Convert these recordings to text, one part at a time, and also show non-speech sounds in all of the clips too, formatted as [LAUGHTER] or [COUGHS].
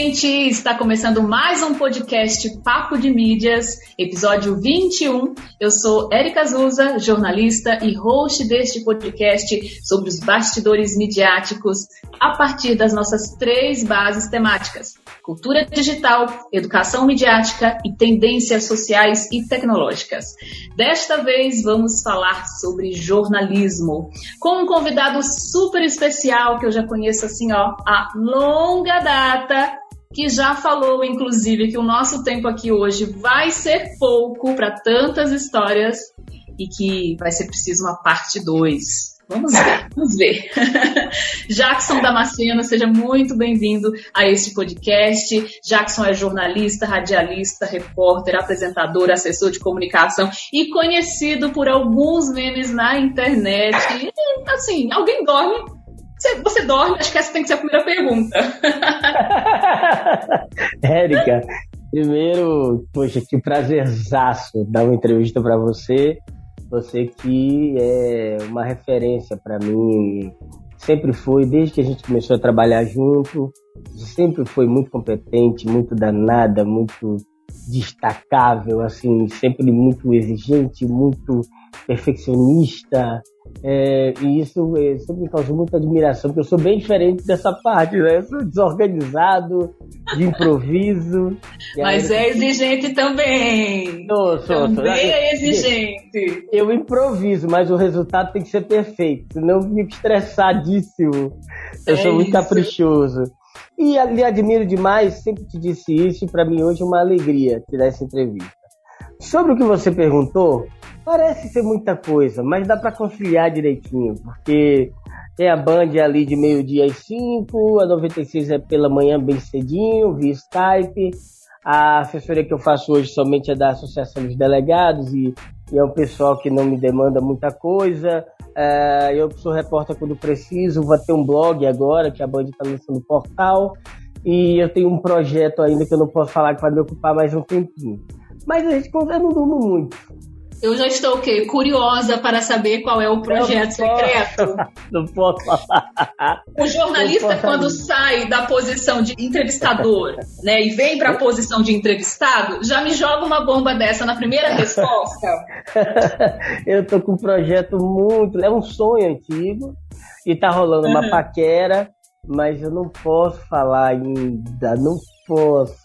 gente! Está começando mais um podcast Papo de Mídias, episódio 21. Eu sou Érica Azusa, jornalista e host deste podcast sobre os bastidores midiáticos a partir das nossas três bases temáticas: cultura digital, educação midiática e tendências sociais e tecnológicas. Desta vez vamos falar sobre jornalismo, com um convidado super especial que eu já conheço assim, ó, há longa data que já falou, inclusive, que o nosso tempo aqui hoje vai ser pouco para tantas histórias e que vai ser preciso uma parte 2. Vamos ver, [LAUGHS] vamos ver. [LAUGHS] Jackson Damasceno, seja muito bem-vindo a este podcast. Jackson é jornalista, radialista, repórter, apresentador, assessor de comunicação e conhecido por alguns memes na internet. E, assim, alguém dorme você, você dorme? Acho que essa tem que ser a primeira pergunta. [LAUGHS] Érica, primeiro, poxa, que prazerzaço dar uma entrevista para você. Você que é uma referência para mim, sempre foi, desde que a gente começou a trabalhar junto, sempre foi muito competente, muito danada, muito destacável, assim, sempre muito exigente, muito perfeccionista, é, e isso é, sempre me causou muita admiração, porque eu sou bem diferente dessa parte, né? Eu sou desorganizado, de improviso. [LAUGHS] Mas é exigente também. Sou, sou, também sou. é exigente. Eu improviso, mas o resultado tem que ser perfeito, senão eu fico estressadíssimo. Eu é sou muito isso. caprichoso. E lhe admiro demais, sempre te disse isso, e para mim hoje é uma alegria te dar essa entrevista. Sobre o que você perguntou, Parece ser muita coisa, mas dá para conciliar direitinho, porque tem a Band ali de meio-dia às 5, a 96 é pela manhã bem cedinho, via Skype. A assessoria que eu faço hoje somente é da Associação dos Delegados e, e é um pessoal que não me demanda muita coisa. É, eu sou repórter quando preciso, vou ter um blog agora, que a Band está lançando portal. E eu tenho um projeto ainda que eu não posso falar que vai me ocupar mais um tempinho. Mas a gente, eu não durmo muito. Eu já estou o quê? Curiosa para saber qual é o projeto não secreto. [LAUGHS] Não posso falar. O jornalista, quando sai da posição de entrevistador, né, e vem para a posição de entrevistado, já me joga uma bomba dessa na primeira resposta. [LAUGHS] Eu tô com um projeto muito. É um sonho antigo e tá rolando uhum. uma paquera, mas eu não posso falar ainda. Não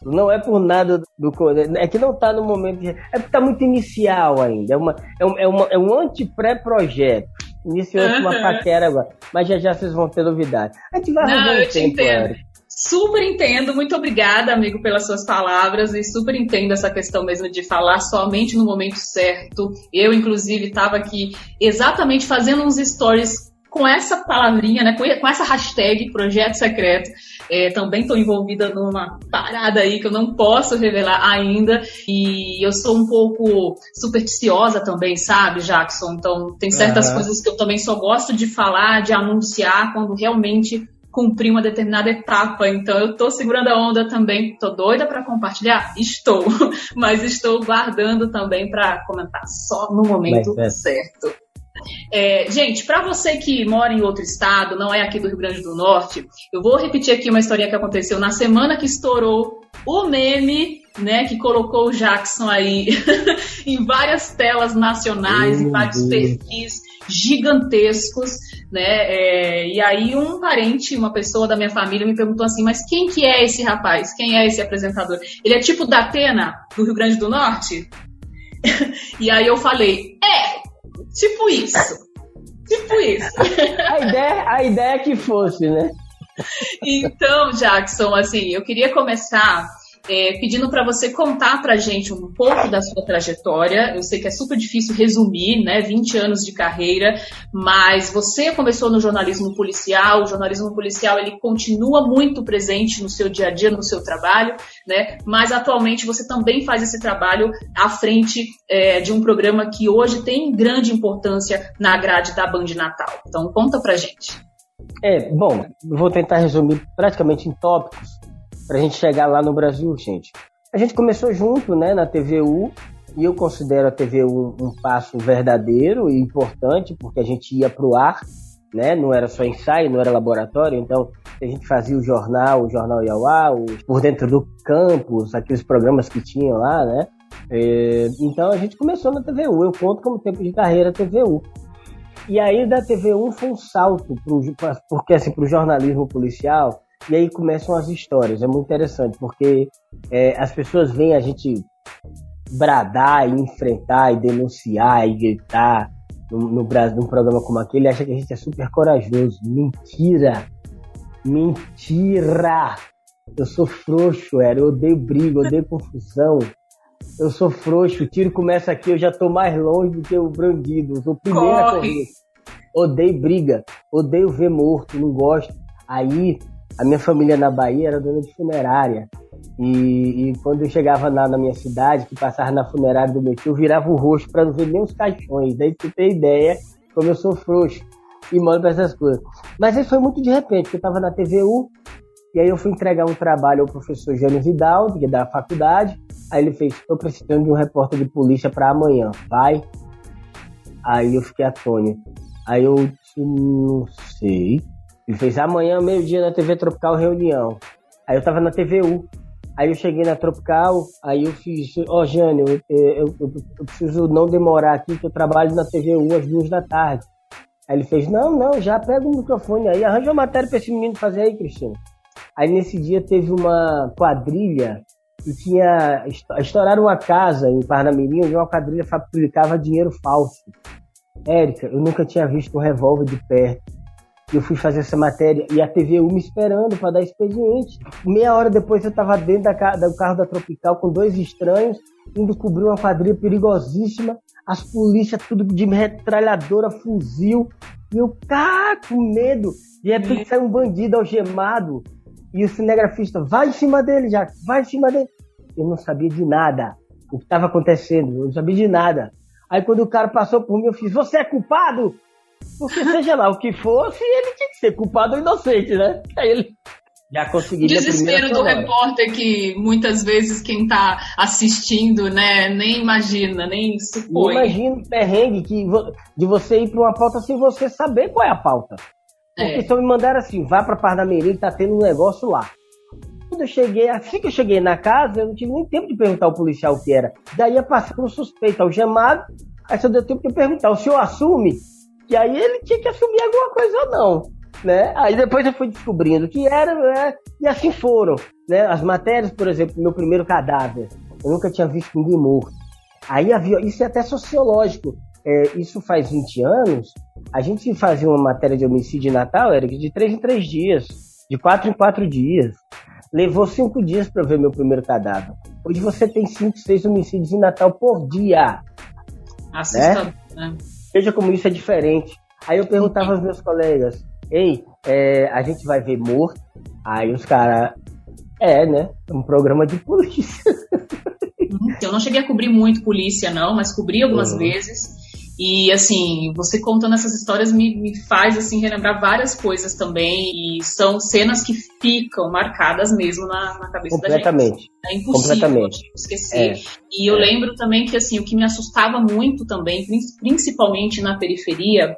Não é por nada do. É que não está no momento. De, é porque está muito inicial ainda. É, uma, é, um, é, uma, é um anti-pré-projeto. Iniciou-se uhum. uma paquera agora. Mas já já vocês vão ter novidade. A gente vai Não, eu te tempo, entendo. Eric. Super entendo, muito obrigada, amigo, pelas suas palavras e super entendo essa questão mesmo de falar somente no momento certo. Eu, inclusive, estava aqui exatamente fazendo uns stories com essa palavrinha, né, com essa hashtag Projeto Secreto. É, também estou envolvida numa parada aí que eu não posso revelar ainda. E eu sou um pouco supersticiosa também, sabe, Jackson? Então, tem certas uhum. coisas que eu também só gosto de falar, de anunciar quando realmente cumprir uma determinada etapa. Então, eu estou segurando a onda também. Estou doida para compartilhar? Estou. [LAUGHS] Mas estou guardando também para comentar só no momento é. certo. É, gente, para você que mora em outro estado, não é aqui do Rio Grande do Norte, eu vou repetir aqui uma história que aconteceu na semana que estourou o meme, né, que colocou o Jackson aí [LAUGHS] em várias telas nacionais, em vários perfis gigantescos, né? É, e aí um parente, uma pessoa da minha família me perguntou assim, mas quem que é esse rapaz? Quem é esse apresentador? Ele é tipo da Atena, do Rio Grande do Norte? [LAUGHS] e aí eu falei, é, Tipo isso. Tipo isso. [LAUGHS] A ideia, a ideia é que fosse, né? Então, Jackson, assim, eu queria começar é, pedindo para você contar para gente um pouco da sua trajetória. Eu sei que é super difícil resumir, né? 20 anos de carreira, mas você começou no jornalismo policial. O jornalismo policial ele continua muito presente no seu dia a dia, no seu trabalho, né? Mas atualmente você também faz esse trabalho à frente é, de um programa que hoje tem grande importância na grade da Band Natal. Então conta para gente. É, bom, vou tentar resumir praticamente em tópicos para a gente chegar lá no Brasil, gente. A gente começou junto, né, na TVU, e eu considero a TVU um, um passo verdadeiro e importante, porque a gente ia para o ar né? Não era só ensaio, não era laboratório, então a gente fazia o jornal, o jornal Iauá, por dentro do campus, aqueles programas que tinham lá, né? É, então a gente começou na TVU, eu conto como tempo de carreira TVU. E aí da TV1 foi um salto pro, porque assim para o jornalismo policial e aí começam as histórias. É muito interessante porque é, as pessoas veem a gente bradar e enfrentar e denunciar e gritar no, no Brasil num programa como aquele, acha que a gente é super corajoso. Mentira! Mentira! Eu sou frouxo, era. Eu odeio briga, odeio confusão. Eu sou frouxo, o tiro começa aqui, eu já tô mais longe do que o brandido. Eu sou o primeiro Corre. a correr. Odeio briga, odeio ver morto, não gosto. Aí, a minha família na Bahia era dona de funerária. E, e quando eu chegava na, na, minha cidade, que passava na funerária do meu tio, eu virava o rosto para não ver nem os caixões. Daí você tem ideia como eu sou frouxo e mando para essas coisas. Mas aí foi muito de repente, porque eu estava na TVU, e aí eu fui entregar um trabalho ao professor Jânio Vidal, que é da faculdade. Aí ele fez, estou precisando de um repórter de polícia para amanhã, vai? Aí eu fiquei atônito. Aí eu disse, não sei. Ele fez amanhã, meio-dia, na TV Tropical Reunião. Aí eu tava na TVU. Aí eu cheguei na Tropical, aí eu fiz, ó oh, Jânio, eu, eu, eu, eu, preciso não demorar aqui, que eu trabalho na TVU às duas da tarde. Aí ele fez, não, não, já pega o microfone aí, arranja uma matéria pra esse menino fazer aí, Cristina. Aí nesse dia teve uma quadrilha que tinha, estouraram uma casa em Parnamirim, onde uma quadrilha fabricava dinheiro falso. Érica, eu nunca tinha visto um revólver de perto. Eu fui fazer essa matéria e a TVU me esperando para dar expediente. Meia hora depois eu estava dentro da, do carro da Tropical com dois estranhos, indo cobrir uma quadrilha perigosíssima, as polícias tudo de metralhadora, fuzil, e eu, cara, com medo. De repente sai um bandido algemado e o cinegrafista, vai em cima dele, já, vai em cima dele. Eu não sabia de nada o que estava acontecendo, eu não sabia de nada. Aí quando o cara passou por mim, eu fiz, você é culpado? Porque seja lá o que fosse, ele tinha que ser culpado ou inocente, né? Aí ele já conseguiu. Desespero do repórter que muitas vezes quem está assistindo, né, nem imagina, nem supõe. Imagina o perrengue que, de você ir para uma pauta sem você saber qual é a pauta. Porque é. só me mandaram assim, vá para Parnamirim, tá tendo um negócio lá. Quando eu cheguei, assim que eu cheguei na casa, eu não tive nem tempo de perguntar ao policial o que era. Daí ia passando o suspeito ao chamado, aí só deu tempo de perguntar, o senhor assume? Que aí ele tinha que assumir alguma coisa ou não. Né? Aí depois eu fui descobrindo que era, né? e assim foram. Né? As matérias, por exemplo, meu primeiro cadáver, eu nunca tinha visto ninguém morto. Aí havia, isso é até sociológico. É, isso faz 20 anos, a gente fazia uma matéria de homicídio em Natal, era de 3 em 3 dias, de 4 em 4 dias. Levou 5 dias para ver meu primeiro cadáver. Hoje você tem 5, 6 homicídios em Natal por dia. Assustador, né? né? Veja como isso é diferente. Aí eu perguntava aos meus colegas, ei, é, a gente vai ver morto? Aí os caras, é, né? Um programa de polícia. Eu não cheguei a cobrir muito polícia, não, mas cobri algumas uhum. vezes. E assim, você contando essas histórias me, me faz assim relembrar várias coisas também. E são cenas que ficam marcadas mesmo na, na cabeça da gente. É impossível esquecer. É. E eu é. lembro também que assim, o que me assustava muito também, principalmente na periferia,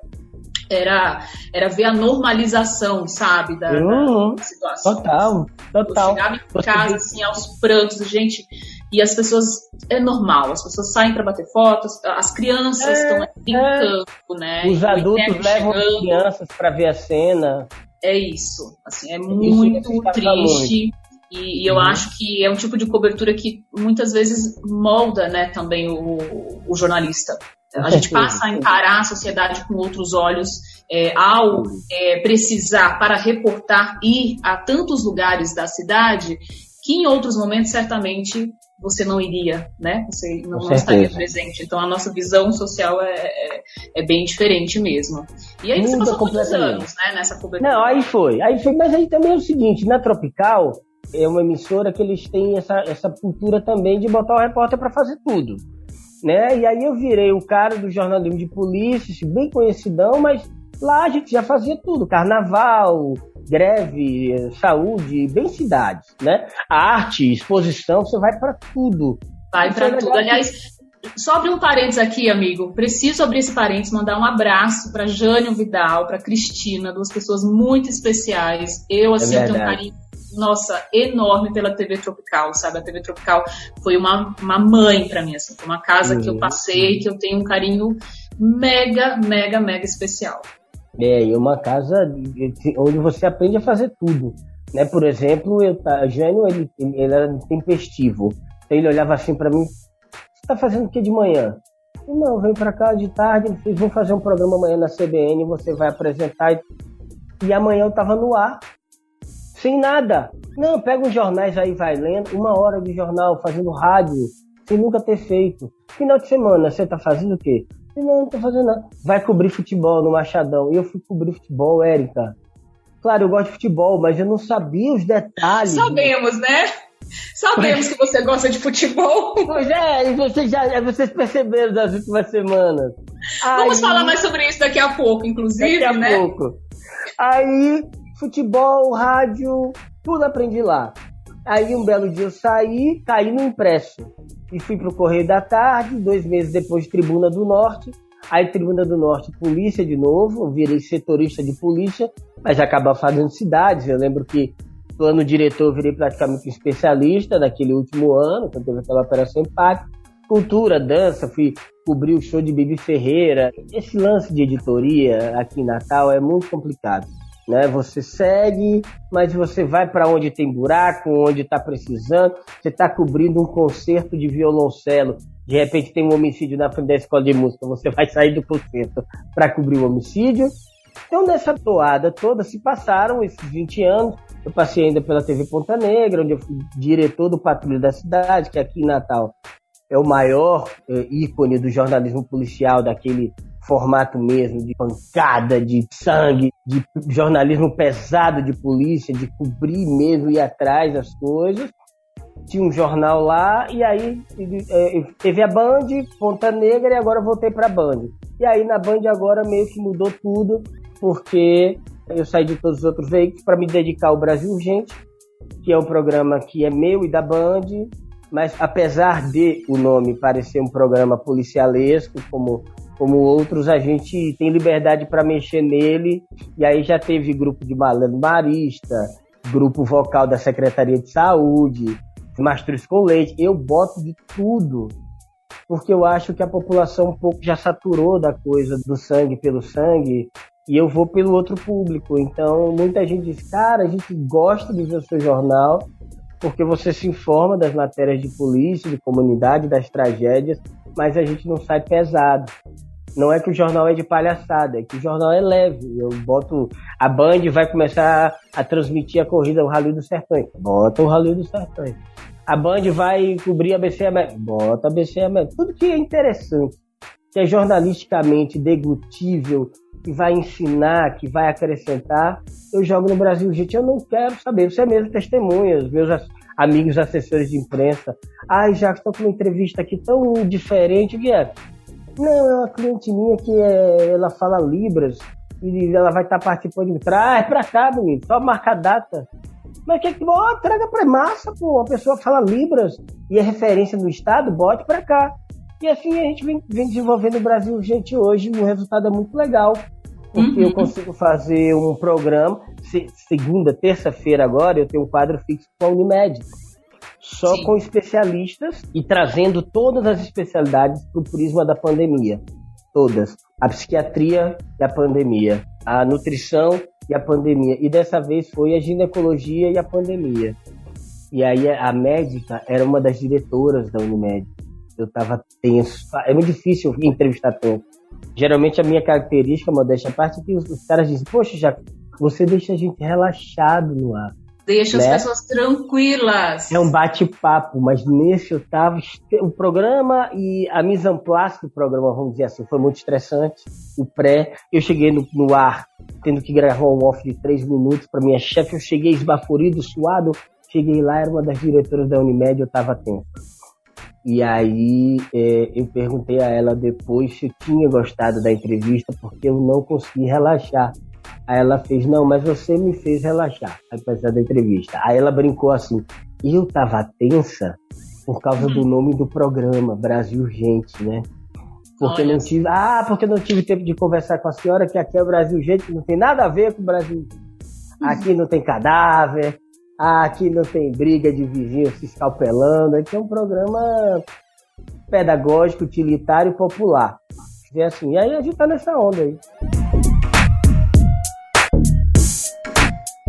era, era ver a normalização, sabe, da, uhum. da situação. Total, total. Eu chegava em casa, assim, aos prantos, gente, e as pessoas, é normal, as pessoas saem para bater fotos, as crianças é, estão brincando, é. né? Os adultos levam chegando. as crianças para ver a cena. É isso, assim, é muito triste. E, e, eu uhum. acho que é um tipo de cobertura que muitas vezes molda, né, também o, o jornalista. A gente passa a encarar a sociedade com outros olhos é, ao é, precisar, para reportar, ir a tantos lugares da cidade que em outros momentos certamente você não iria, né? Você não, não estaria presente. Então a nossa visão social é, é, é bem diferente mesmo. E aí você passou muitos anos, né, nessa cobertura. Não, aí foi, aí foi, mas aí também é o seguinte, na Tropical é uma emissora que eles têm essa, essa cultura também de botar o repórter para fazer tudo. Né? E aí eu virei o cara do jornalismo de polícia, bem conhecidão, mas lá a gente já fazia tudo, carnaval, greve, saúde, bem cidades, né? arte, exposição, você vai para tudo. Vai para é tudo. Aliás, Só abrir um parênteses aqui, amigo. Preciso abrir esse parênteses, mandar um abraço para Jânio Vidal, para Cristina, duas pessoas muito especiais. Eu, assim, é tenho um carinho nossa, enorme pela TV Tropical, sabe? A TV Tropical foi uma, uma mãe para mim, assim, foi uma casa uhum. que eu passei, que eu tenho um carinho mega, mega, mega especial. É, e uma casa onde você aprende a fazer tudo. Né? Por exemplo, eu, tá, Jânio, ele, ele era tempestivo. Então ele olhava assim para mim, você tá fazendo o que de manhã? Eu, não, vem para cá de tarde, vocês vão fazer um programa amanhã na CBN, você vai apresentar. E, e amanhã eu tava no ar, sem nada. Não, pega uns jornais aí, vai lendo, uma hora de jornal, fazendo rádio, sem nunca ter feito. Final de semana, você tá fazendo o quê? Não, não tô fazendo nada. Vai cobrir futebol no Machadão. E eu fui cobrir futebol, Érica. Claro, eu gosto de futebol, mas eu não sabia os detalhes. Sabemos, né? Sabemos que você gosta de futebol. Pois é, vocês, já, vocês perceberam das últimas semanas. Vamos Aí, falar mais sobre isso daqui a pouco, inclusive, daqui a né? pouco. Aí futebol, rádio, tudo aprendi lá. Aí um belo dia eu saí, caí no impresso. E fui pro Correio da Tarde, dois meses depois Tribuna do Norte, aí Tribuna do Norte, polícia de novo, virei setorista de polícia, mas já acabava fazendo cidades, eu lembro que no ano diretor virei praticamente especialista naquele último ano, quando teve aquela operação empate, cultura, dança, fui cobrir o show de Bibi Ferreira. Esse lance de editoria aqui em Natal é muito complicado né? Você segue, mas você vai para onde tem buraco, onde está precisando. Você está cobrindo um concerto de violoncelo. De repente tem um homicídio na frente da escola de música. Você vai sair do concerto para cobrir o homicídio. Então, nessa toada toda, se passaram esses 20 anos. Eu passei ainda pela TV Ponta Negra, onde eu fui diretor do Patrulha da Cidade, que aqui em Natal é o maior é, ícone do jornalismo policial daquele formato mesmo, de pancada, de sangue, de jornalismo pesado de polícia, de cobrir mesmo, ir atrás das coisas. Tinha um jornal lá, e aí é, teve a Band, Ponta Negra, e agora voltei para a Band. E aí na Band agora meio que mudou tudo, porque eu saí de todos os outros veículos para me dedicar ao Brasil Urgente, que é um programa que é meu e da Band, mas apesar de o nome parecer um programa policialesco, como como outros, a gente tem liberdade para mexer nele. E aí já teve grupo de malandro marista, grupo vocal da Secretaria de Saúde, Mastruz com Leite. Eu boto de tudo, porque eu acho que a população um pouco já saturou da coisa do sangue pelo sangue. E eu vou pelo outro público. Então, muita gente diz, cara, a gente gosta de ver o seu jornal, porque você se informa das matérias de polícia, de comunidade, das tragédias, mas a gente não sai pesado. Não é que o jornal é de palhaçada, é que o jornal é leve. Eu boto. A Band vai começar a transmitir a corrida, o Rally do Sertões. Bota o Rally do Sertões. A Band vai cobrir a BC América. Bota a BC América. Tudo que é interessante, que é jornalisticamente deglutível, que vai ensinar, que vai acrescentar, eu jogo no Brasil. Gente, eu não quero saber. Você é mesmo testemunha, os meus amigos assessores de imprensa. Ai, já estou com uma entrevista aqui tão diferente. é? Não, é uma cliente minha que é, ela fala Libras e ela vai estar tá participando de Traz pra cá, menino, só marcar data. Mas que que oh, traga pra massa, pô. A pessoa fala Libras e é referência no estado, bote pra cá. E assim a gente vem, vem desenvolvendo o Brasil gente hoje, o resultado é muito legal. Porque uhum. eu consigo fazer um programa, segunda, terça-feira agora, eu tenho um quadro fixo com a Unimed só Sim. com especialistas e trazendo todas as especialidades para o prisma da pandemia. Todas. A psiquiatria e a pandemia, a nutrição e a pandemia. E dessa vez foi a ginecologia e a pandemia. E aí a médica era uma das diretoras da Unimed. Eu estava tenso. É muito difícil entrevistar tanto. Geralmente a minha característica, modéstia à parte, é que os, os caras dizem, poxa, já você deixa a gente relaxado no ar. Deixa né? as pessoas tranquilas. É um bate-papo, mas nesse eu tava. O programa e a mise en place do programa, vamos dizer assim, foi muito estressante. O pré, eu cheguei no, no ar tendo que gravar um off de três minutos para minha chefe. Eu cheguei esbaforido, suado. Cheguei lá, era uma das diretoras da Unimed, eu tava tenso. E aí é, eu perguntei a ela depois se tinha gostado da entrevista, porque eu não consegui relaxar. Aí ela fez, não, mas você me fez relaxar, apesar da entrevista. Aí ela brincou assim, eu tava tensa, por causa do nome do programa, Brasil Gente, né? Porque Olha. não tive. Ah, porque não tive tempo de conversar com a senhora, que aqui é o Brasil Gente, não tem nada a ver com o Brasil. Aqui não tem cadáver, aqui não tem briga de vizinhos se escalpelando, aqui é um programa pedagógico, utilitário e popular. E assim, e aí a gente tá nessa onda aí.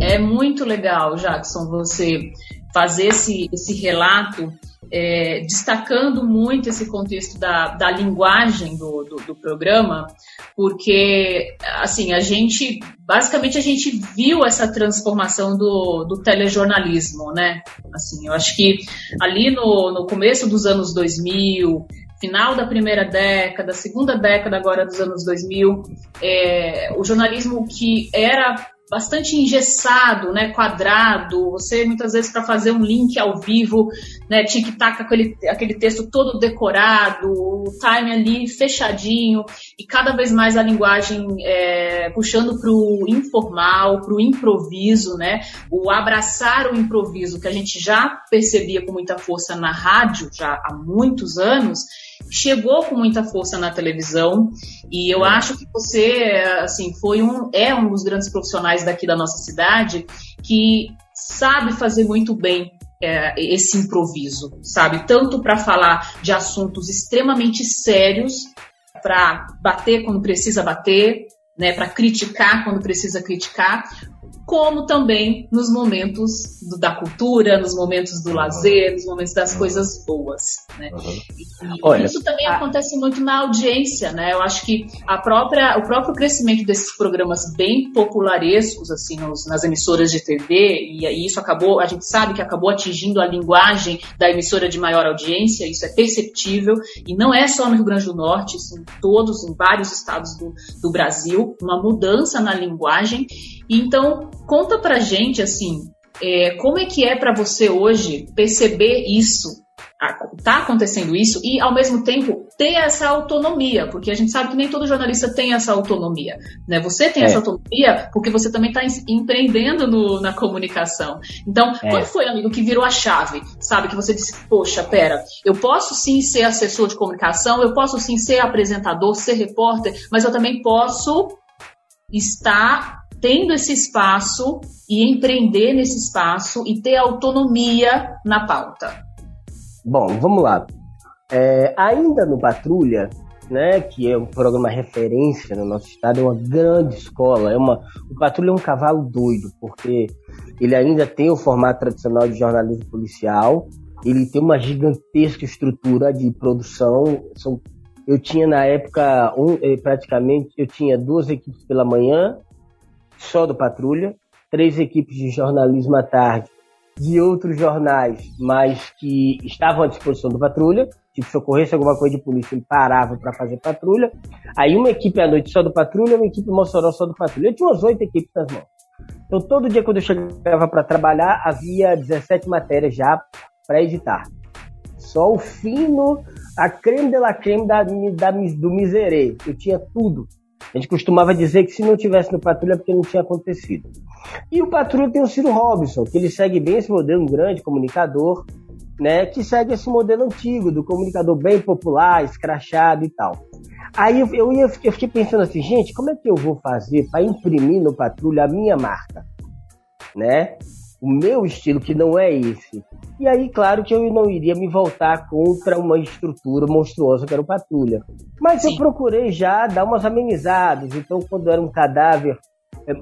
É muito legal, Jackson, você fazer esse, esse relato é, destacando muito esse contexto da, da linguagem do, do, do, programa, porque assim a gente basicamente a gente viu essa transformação do, do telejornalismo, né? Assim, eu acho que ali no, no começo dos anos 2000 final da primeira década, segunda década agora dos anos 2000, é, o jornalismo que era bastante engessado, né, quadrado. Você muitas vezes para fazer um link ao vivo, né, tinha que estar com aquele, aquele texto todo decorado, o time ali fechadinho e cada vez mais a linguagem é, puxando para o informal, para o improviso, né, o abraçar o improviso que a gente já percebia com muita força na rádio já há muitos anos chegou com muita força na televisão e eu acho que você assim foi um é um dos grandes profissionais daqui da nossa cidade que sabe fazer muito bem é, esse improviso, sabe? Tanto para falar de assuntos extremamente sérios, para bater quando precisa bater, né, para criticar quando precisa criticar, como também nos momentos do, da cultura, nos momentos do lazer, nos momentos das coisas boas. Né? Uhum. E, Olha, isso também a... acontece muito na audiência, né? Eu acho que a própria, o próprio crescimento desses programas bem popularescos, assim, nos, nas emissoras de TV, e, e isso acabou, a gente sabe que acabou atingindo a linguagem da emissora de maior audiência, isso é perceptível, e não é só no Rio Grande do Norte, isso em todos, em vários estados do, do Brasil, uma mudança na linguagem. Então, conta pra gente, assim, é, como é que é para você hoje perceber isso? Tá acontecendo isso e, ao mesmo tempo, ter essa autonomia, porque a gente sabe que nem todo jornalista tem essa autonomia. Né? Você tem é. essa autonomia porque você também está empreendendo no, na comunicação. Então, é. quando foi, amigo, que virou a chave? Sabe? Que você disse, poxa, pera, eu posso sim ser assessor de comunicação, eu posso sim ser apresentador, ser repórter, mas eu também posso estar tendo esse espaço e empreender nesse espaço e ter autonomia na pauta? Bom, vamos lá. É, ainda no Patrulha, né, que é um programa referência no nosso estado, é uma grande escola. É uma, o Patrulha é um cavalo doido, porque ele ainda tem o formato tradicional de jornalismo policial, ele tem uma gigantesca estrutura de produção. São, eu tinha na época um, eh, praticamente eu tinha duas equipes pela manhã só do Patrulha, três equipes de jornalismo à tarde de outros jornais, mas que estavam à disposição do Patrulha. Tipo, se ocorresse alguma coisa de polícia, ele parava para fazer patrulha. Aí uma equipe à noite só do Patrulha, uma equipe Mossoró só do Patrulha. Eu tinha umas oito equipes nas mãos. Então, todo dia quando eu chegava para trabalhar, havia 17 matérias já para editar. Só o fino, a creme de la creme da, da, do miserê. Eu tinha tudo a gente costumava dizer que se não tivesse no Patrulha é porque não tinha acontecido. E o Patrulha tem o Ciro Robson, que ele segue bem esse modelo, um grande comunicador, né, que segue esse modelo antigo, do comunicador bem popular, escrachado e tal. Aí eu, eu, ia, eu fiquei pensando assim, gente, como é que eu vou fazer para imprimir no Patrulha a minha marca? Né? o meu estilo, que não é esse. E aí, claro que eu não iria me voltar contra uma estrutura monstruosa que era o Patrulha. Mas Sim. eu procurei já dar umas amenizadas. Então, quando era um cadáver é,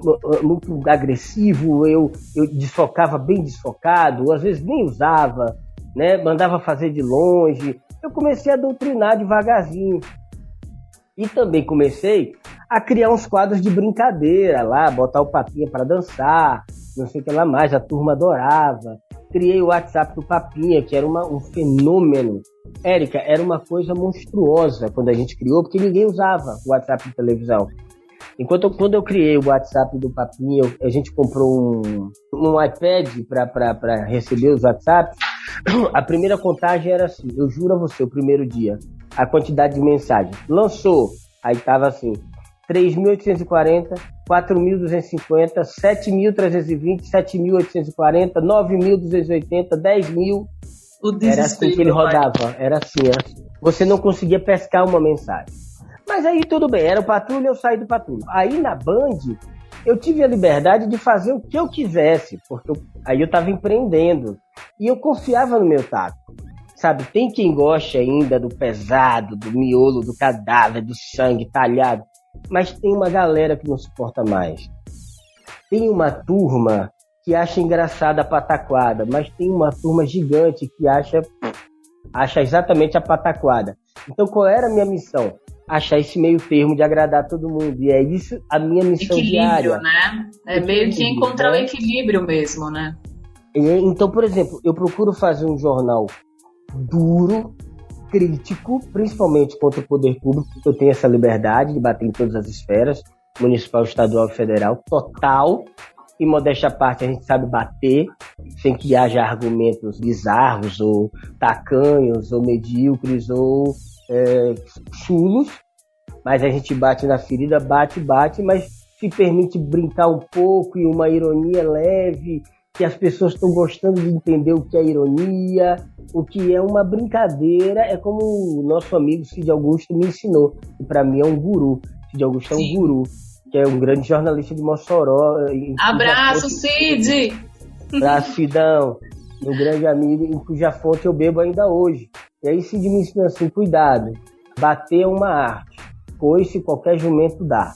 muito agressivo, eu, eu desfocava bem desfocado, às vezes nem usava, né? mandava fazer de longe. Eu comecei a doutrinar devagarzinho. E também comecei a criar uns quadros de brincadeira lá, botar o papinha para dançar, não sei o que lá mais, a turma adorava. Criei o WhatsApp do Papinha, que era uma, um fenômeno. Érica, era uma coisa monstruosa quando a gente criou, porque ninguém usava o WhatsApp de televisão. Enquanto quando eu criei o WhatsApp do Papinha, a gente comprou um, um iPad para receber os WhatsApps. [COUGHS] A primeira contagem era assim, eu juro a você, o primeiro dia, a quantidade de mensagens. Lançou, aí tava assim, 3.840, 4.250, 7.320, 7.840, 9.280, 10.000. era assim que ele rodava, era assim, era assim. Você não conseguia pescar uma mensagem. Mas aí tudo bem, era o patrulha, eu saí do patrulha. Aí na Band, eu tive a liberdade de fazer o que eu quisesse, porque eu, aí eu estava empreendendo. E eu confiava no meu taco. Sabe, tem quem goste ainda do pesado, do miolo, do cadáver, do sangue talhado. Mas tem uma galera que não suporta mais. Tem uma turma que acha engraçada a pataquada, mas tem uma turma gigante que acha acha exatamente a pataquada. Então qual era a minha missão? Achar esse meio termo de agradar todo mundo. E é isso a minha missão equilíbrio, diária. né? É meio que encontrar né? o equilíbrio mesmo, né? Então, por exemplo, eu procuro fazer um jornal duro, crítico, principalmente contra o poder público, eu tenho essa liberdade de bater em todas as esferas, municipal, estadual e federal, total, e modéstia à parte, a gente sabe bater sem que haja argumentos bizarros ou tacanhos ou medíocres ou é, chulos, mas a gente bate na ferida, bate, bate, mas se permite brincar um pouco e uma ironia leve, que as pessoas estão gostando de entender o que é ironia, o que é uma brincadeira, é como o nosso amigo Cid Augusto me ensinou, que para mim é um guru. Cid Augusto é um Sim. guru que é um grande jornalista de Mossoró. Abraço, Cid! Abraço, Cidão, meu grande amigo, em cuja fonte eu bebo ainda hoje. E aí Cid me ensinou assim, cuidado, bater é uma arte, pois se qualquer jumento dá.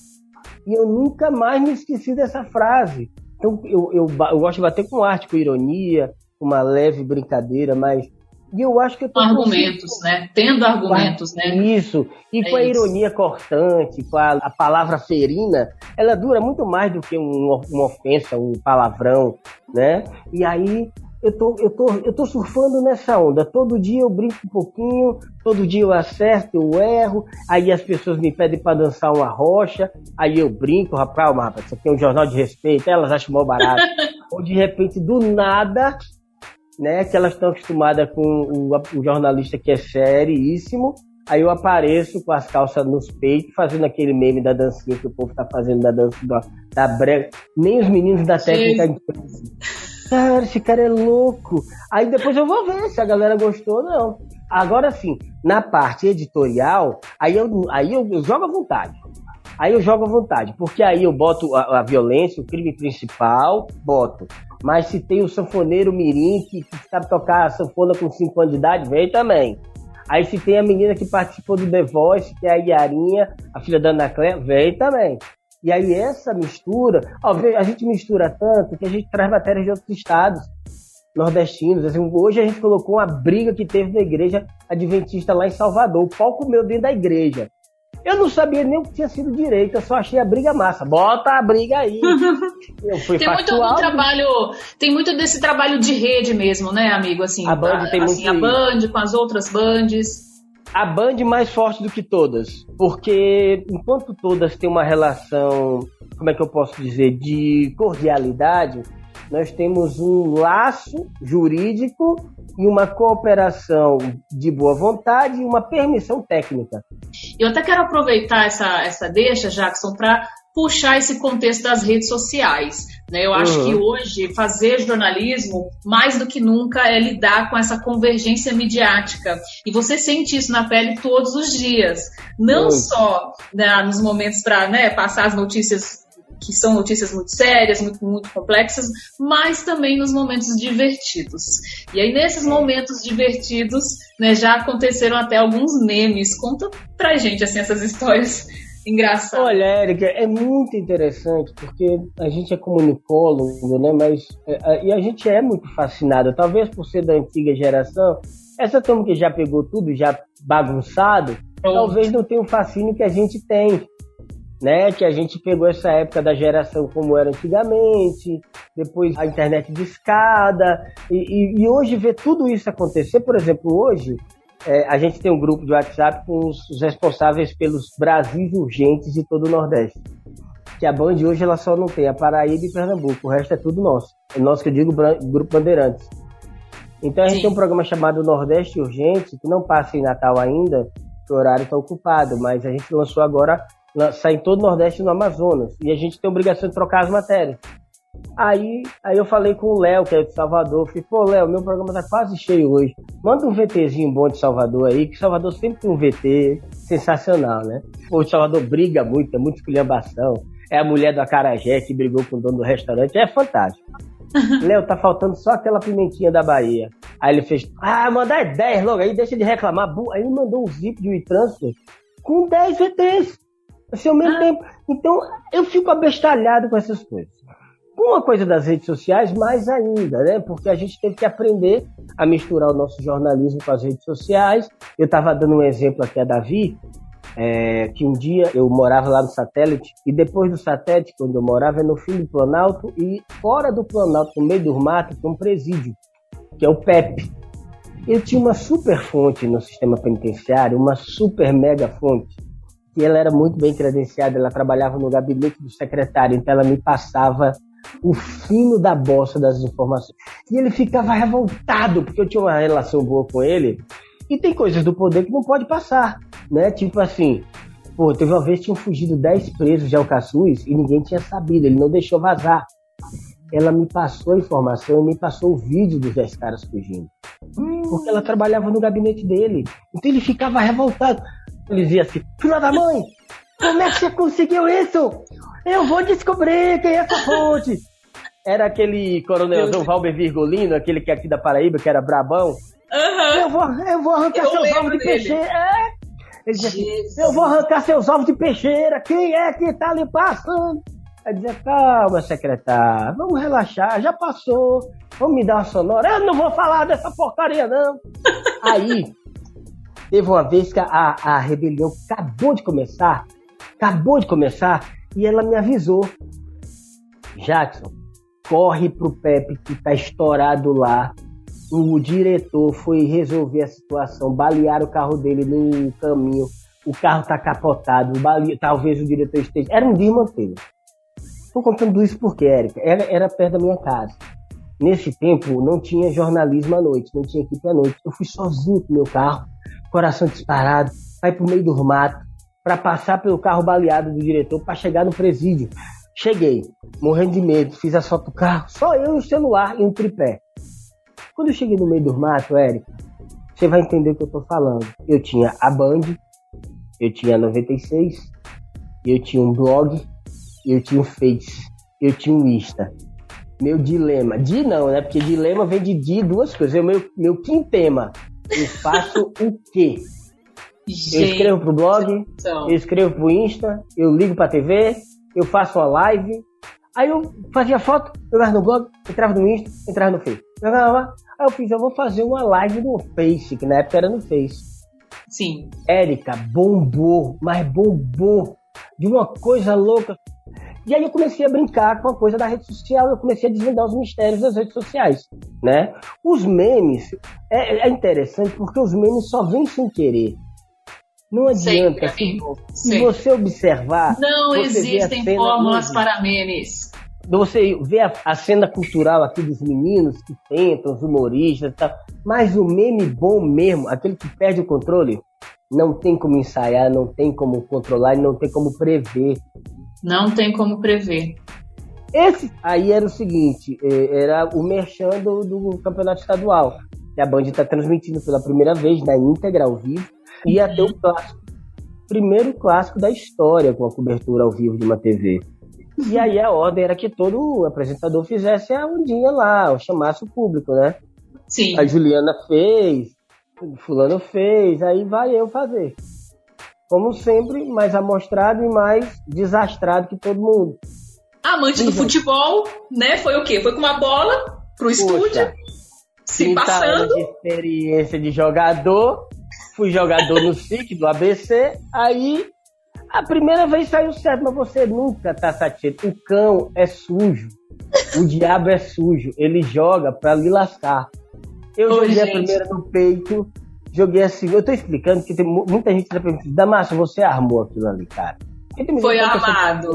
E eu nunca mais me esqueci dessa frase. Então eu, eu, eu gosto de bater com arte, com ironia, com uma leve brincadeira, mas e eu acho que eu tô com argumentos, né? Tendo argumentos, né? Isso. E é com a isso. ironia cortante, com a, a, palavra ferina, ela dura muito mais do que um, uma ofensa, um palavrão, né? E aí eu tô, eu, tô, eu tô surfando nessa onda. Todo dia eu brinco um pouquinho, todo dia eu acerto, eu erro, aí as pessoas me pedem para dançar uma rocha, aí eu brinco, rapaz, rapaz, isso aqui é um jornal de respeito, elas acham mal barato. [LAUGHS] Ou de repente, do nada, né? Que elas estão acostumadas com o, o, jornalista que é seríssimo. Aí eu apareço com as calças nos peitos, fazendo aquele meme da dancinha que o povo tá fazendo da dança da, da brega. Nem os meninos da técnica Cara, esse cara é louco. Aí depois eu vou ver se a galera gostou ou não. Agora sim, na parte editorial, aí eu, aí eu, eu jogo à vontade. Aí eu jogo à vontade, porque aí eu boto a, a violência, o crime principal, boto. Mas se tem o sanfoneiro Mirim que, que sabe tocar a sanfona com 5 anos de idade, vem também. Aí se tem a menina que participou do The Voice, que é a Iarinha, a filha da Ana Cléia, vem também. E aí essa mistura, ó, a gente mistura tanto que a gente traz matérias de outros estados nordestinos. Assim, hoje a gente colocou uma briga que teve na igreja adventista lá em Salvador. O pau comeu dentro da igreja. Eu não sabia nem o que tinha sido direito, eu só achei a briga massa. Bota a briga aí. [LAUGHS] Eu fui tem muito trabalho, tem muito desse trabalho de rede mesmo, né, amigo? Assim, a Band tem assim, muito a Band com as outras bandes. A Band mais forte do que todas, porque enquanto todas têm uma relação, como é que eu posso dizer, de cordialidade, nós temos um laço jurídico e uma cooperação de boa vontade e uma permissão técnica. Eu até quero aproveitar essa, essa deixa, Jackson, para puxar esse contexto das redes sociais. Né? Eu acho uhum. que hoje fazer jornalismo, mais do que nunca, é lidar com essa convergência midiática. E você sente isso na pele todos os dias. Não uhum. só né, nos momentos para né, passar as notícias que são notícias muito sérias, muito, muito complexas, mas também nos momentos divertidos. E aí, nesses momentos divertidos, né, já aconteceram até alguns memes. Conta pra gente, assim, essas histórias engraçadas. Olha, Érica, é muito interessante, porque a gente é comunicólogo, né, mas... É, e a gente é muito fascinado, talvez por ser da antiga geração, essa turma que já pegou tudo, já bagunçado, Pronto. talvez não tenha o fascínio que a gente tem né? Que a gente pegou essa época da geração como era antigamente, depois a internet de escada, e, e, e hoje ver tudo isso acontecer, por exemplo, hoje é, a gente tem um grupo de WhatsApp com os responsáveis pelos Brasis urgentes de todo o Nordeste. Que a Band hoje ela só não tem a Paraíba e Pernambuco, o resto é tudo nosso. É nosso que eu digo Grupo Bandeirantes. Então a gente Sim. tem um programa chamado Nordeste Urgente, que não passa em Natal ainda, que o horário está ocupado, mas a gente lançou agora sai em todo o Nordeste e no Amazonas. E a gente tem a obrigação de trocar as matérias. Aí, aí eu falei com o Léo, que é de Salvador. Falei, pô, Léo, meu programa tá quase cheio hoje. Manda um VTzinho bom de Salvador aí, que Salvador sempre tem um VT sensacional, né? Pô, Salvador briga muito, é muito esculhambação. É a mulher do Acarajé que brigou com o dono do restaurante. É fantástico. [LAUGHS] Léo, tá faltando só aquela pimentinha da Bahia. Aí ele fez, ah, mandar 10 logo aí, deixa de reclamar. Aí ele mandou um zip de WeTransfer com 10 VTs. Assim, ao mesmo ah. tempo. Então, eu fico abestalhado com essas coisas. Com a coisa das redes sociais, mais ainda, né? Porque a gente teve que aprender a misturar o nosso jornalismo com as redes sociais. Eu estava dando um exemplo aqui a Davi, é, que um dia eu morava lá no satélite, e depois do satélite, onde eu morava, é no fim do Planalto, e fora do Planalto, no meio do mato, tem um presídio, que é o PEP. Eu tinha uma super fonte no sistema penitenciário, uma super mega fonte, que ela era muito bem credenciada, ela trabalhava no gabinete do secretário, então ela me passava o fino da bosta das informações. E ele ficava revoltado, porque eu tinha uma relação boa com ele. E tem coisas do poder que não pode passar, né? Tipo assim, pô, teve uma vez que tinham fugido 10 presos de Alcaçuz e ninguém tinha sabido, ele não deixou vazar. Ela me passou a informação e me passou o vídeo dos 10 caras fugindo. Porque ela trabalhava no gabinete dele. Então ele ficava revoltado. Ele dizia assim, filha da mãe, como é que você conseguiu isso? Eu vou descobrir quem é essa [LAUGHS] fonte. Era aquele coronelzão Valber Virgolino, aquele que é aqui da Paraíba, que era brabão. Uhum. Eu, vou, eu vou arrancar eu seus ovos de peixeira. É. Ele dizia assim, eu vou arrancar seus ovos de peixeira. Quem é que tá ali passando? Aí dizia, calma, secretário, vamos relaxar, já passou. Vamos me dar uma sonora. Eu não vou falar dessa porcaria, não. [LAUGHS] Aí, teve uma vez que a, a rebelião acabou de começar. Acabou de começar e ela me avisou. Jackson, corre pro Pepe que tá estourado lá. O diretor foi resolver a situação, balear o carro dele no caminho. O carro tá capotado, bale... talvez o diretor esteja. Era um desmantelo. Tô contando isso porque, Érica, era, era perto da minha casa. Nesse tempo não tinha jornalismo à noite, não tinha equipe à noite. Eu fui sozinho com meu carro, coração disparado, vai pro meio do mato, para passar pelo carro baleado do diretor para chegar no presídio. Cheguei, morrendo de medo, fiz a foto do carro, só eu e o celular e um tripé. Quando eu cheguei no meio do mato, Érico, você vai entender o que eu tô falando. Eu tinha a Band, eu tinha a 96, eu tinha um blog, eu tinha um Face, eu tinha um Insta. Meu dilema, di não, né? Porque dilema vem de di duas coisas. O meu, meu quintema, eu faço o quê? Gente, eu escrevo pro blog, então. eu escrevo pro Insta, eu ligo pra TV, eu faço uma live. Aí eu fazia foto, jogava no blog, entrava no Insta, entrava no Face. Jogava Aí eu fiz, eu vou fazer uma live no Face, que na época era no Face. Sim. Érica bombou, mas bombou de uma coisa louca. E aí eu comecei a brincar com a coisa da rede social, eu comecei a desvendar os mistérios das redes sociais, né? Os memes, é, é interessante porque os memes só vêm sem querer. Não adianta. Se, se, você observar. Não existem fórmulas para memes. Você vê a, a, cena cultural aqui dos meninos que tentam, os humoristas e tal. Mas o meme bom mesmo, aquele que perde o controle, não tem como ensaiar, não tem como controlar, não tem como prever. Não tem como prever. Esse aí era o seguinte, é, era o merchan do, do campeonato estadual. Que a Band está transmitindo pela primeira vez na íntegra ao vivo ia ter o clássico. Primeiro clássico da história com a cobertura ao vivo de uma TV. E aí a ordem era que todo apresentador fizesse a ondinha lá, chamasse o público, né? Sim. A Juliana fez, o fulano fez, aí vai eu fazer. Como sempre, mais amostrado e mais desastrado que todo mundo. Amante do futebol, né? Foi o quê? Foi com uma bola pro estúdio, se passando. de experiência de jogador, fui jogador no [LAUGHS] SIC do ABC, aí a primeira vez saiu certo, mas você nunca tá satisfeito. O cão é sujo, o [LAUGHS] diabo é sujo, ele joga pra lhe lascar. Eu Oi, joguei gente. a primeira no peito, joguei assim, eu tô explicando que tem muita gente que tá perguntando, Damasio, você armou aquilo ali, cara. Foi armado.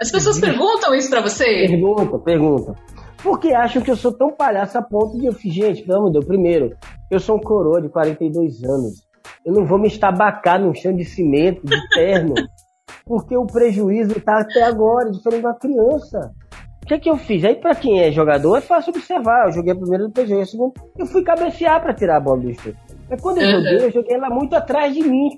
As pessoas perguntam isso pra você? Pergunta, pergunta. Porque acham que eu sou tão palhaço a ponto de eu fiz, gente, pelo amor de Deus, primeiro, eu sou um coroa de 42 anos. Eu não vou me estabacar num chão de cimento, de [LAUGHS] terno, porque o prejuízo está até agora, diferente de uma criança. O que, que eu fiz? Aí, pra quem é jogador, é fácil observar. Eu joguei a primeira, depois joguei a segunda. Eu fui cabecear pra tirar a bola do estúdio. Mas quando eu uhum. joguei, eu joguei ela muito atrás de mim.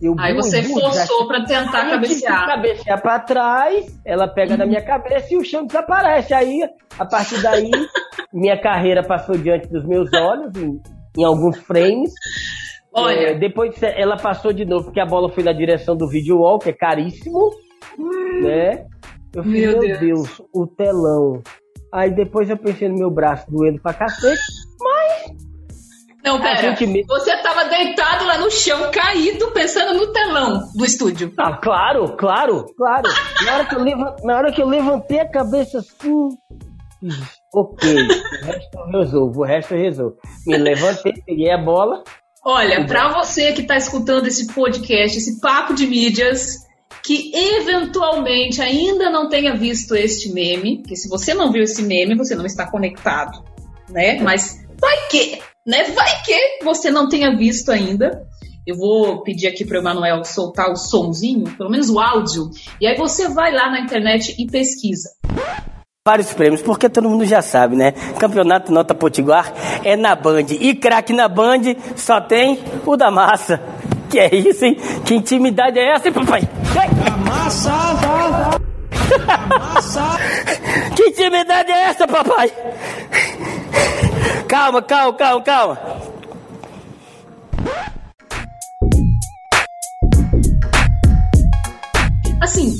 Eu aí você forçou para tentar cabecear. Cabecear para trás, ela pega uhum. na minha cabeça e o chão desaparece. Aí, a partir daí, [LAUGHS] minha carreira passou diante dos meus olhos, em, em alguns frames. Olha. É, depois ela passou de novo, porque a bola foi na direção do video wall, que é caríssimo. Hum. Né? Eu falei, meu, meu Deus. Deus, o telão. Aí depois eu pensei no meu braço doendo pra cacete, não, pera. Gente... Você tava deitado lá no chão, caído, pensando no telão do estúdio. Ah, claro, claro, claro. na, hora que eu leva... na hora que eu levantei a cabeça assim. Ok, o resto eu resolvo, o resto eu resolvo. Me levantei, peguei a bola. Olha, para você que está escutando esse podcast, esse papo de mídias, que eventualmente ainda não tenha visto este meme, que se você não viu esse meme, você não está conectado, né? Mas vai que né? Vai que você não tenha visto ainda. Eu vou pedir aqui para o Emanuel soltar o sonzinho, pelo menos o áudio, e aí você vai lá na internet e pesquisa. Vários prêmios, porque todo mundo já sabe, né? Campeonato Nota Potiguar é na Band. E craque na Band só tem o da massa. Que é isso, hein? Que intimidade é essa, hein, papai? A massa! massa! [LAUGHS] que intimidade é essa, papai? Calma, calma, calma, calma. Assim,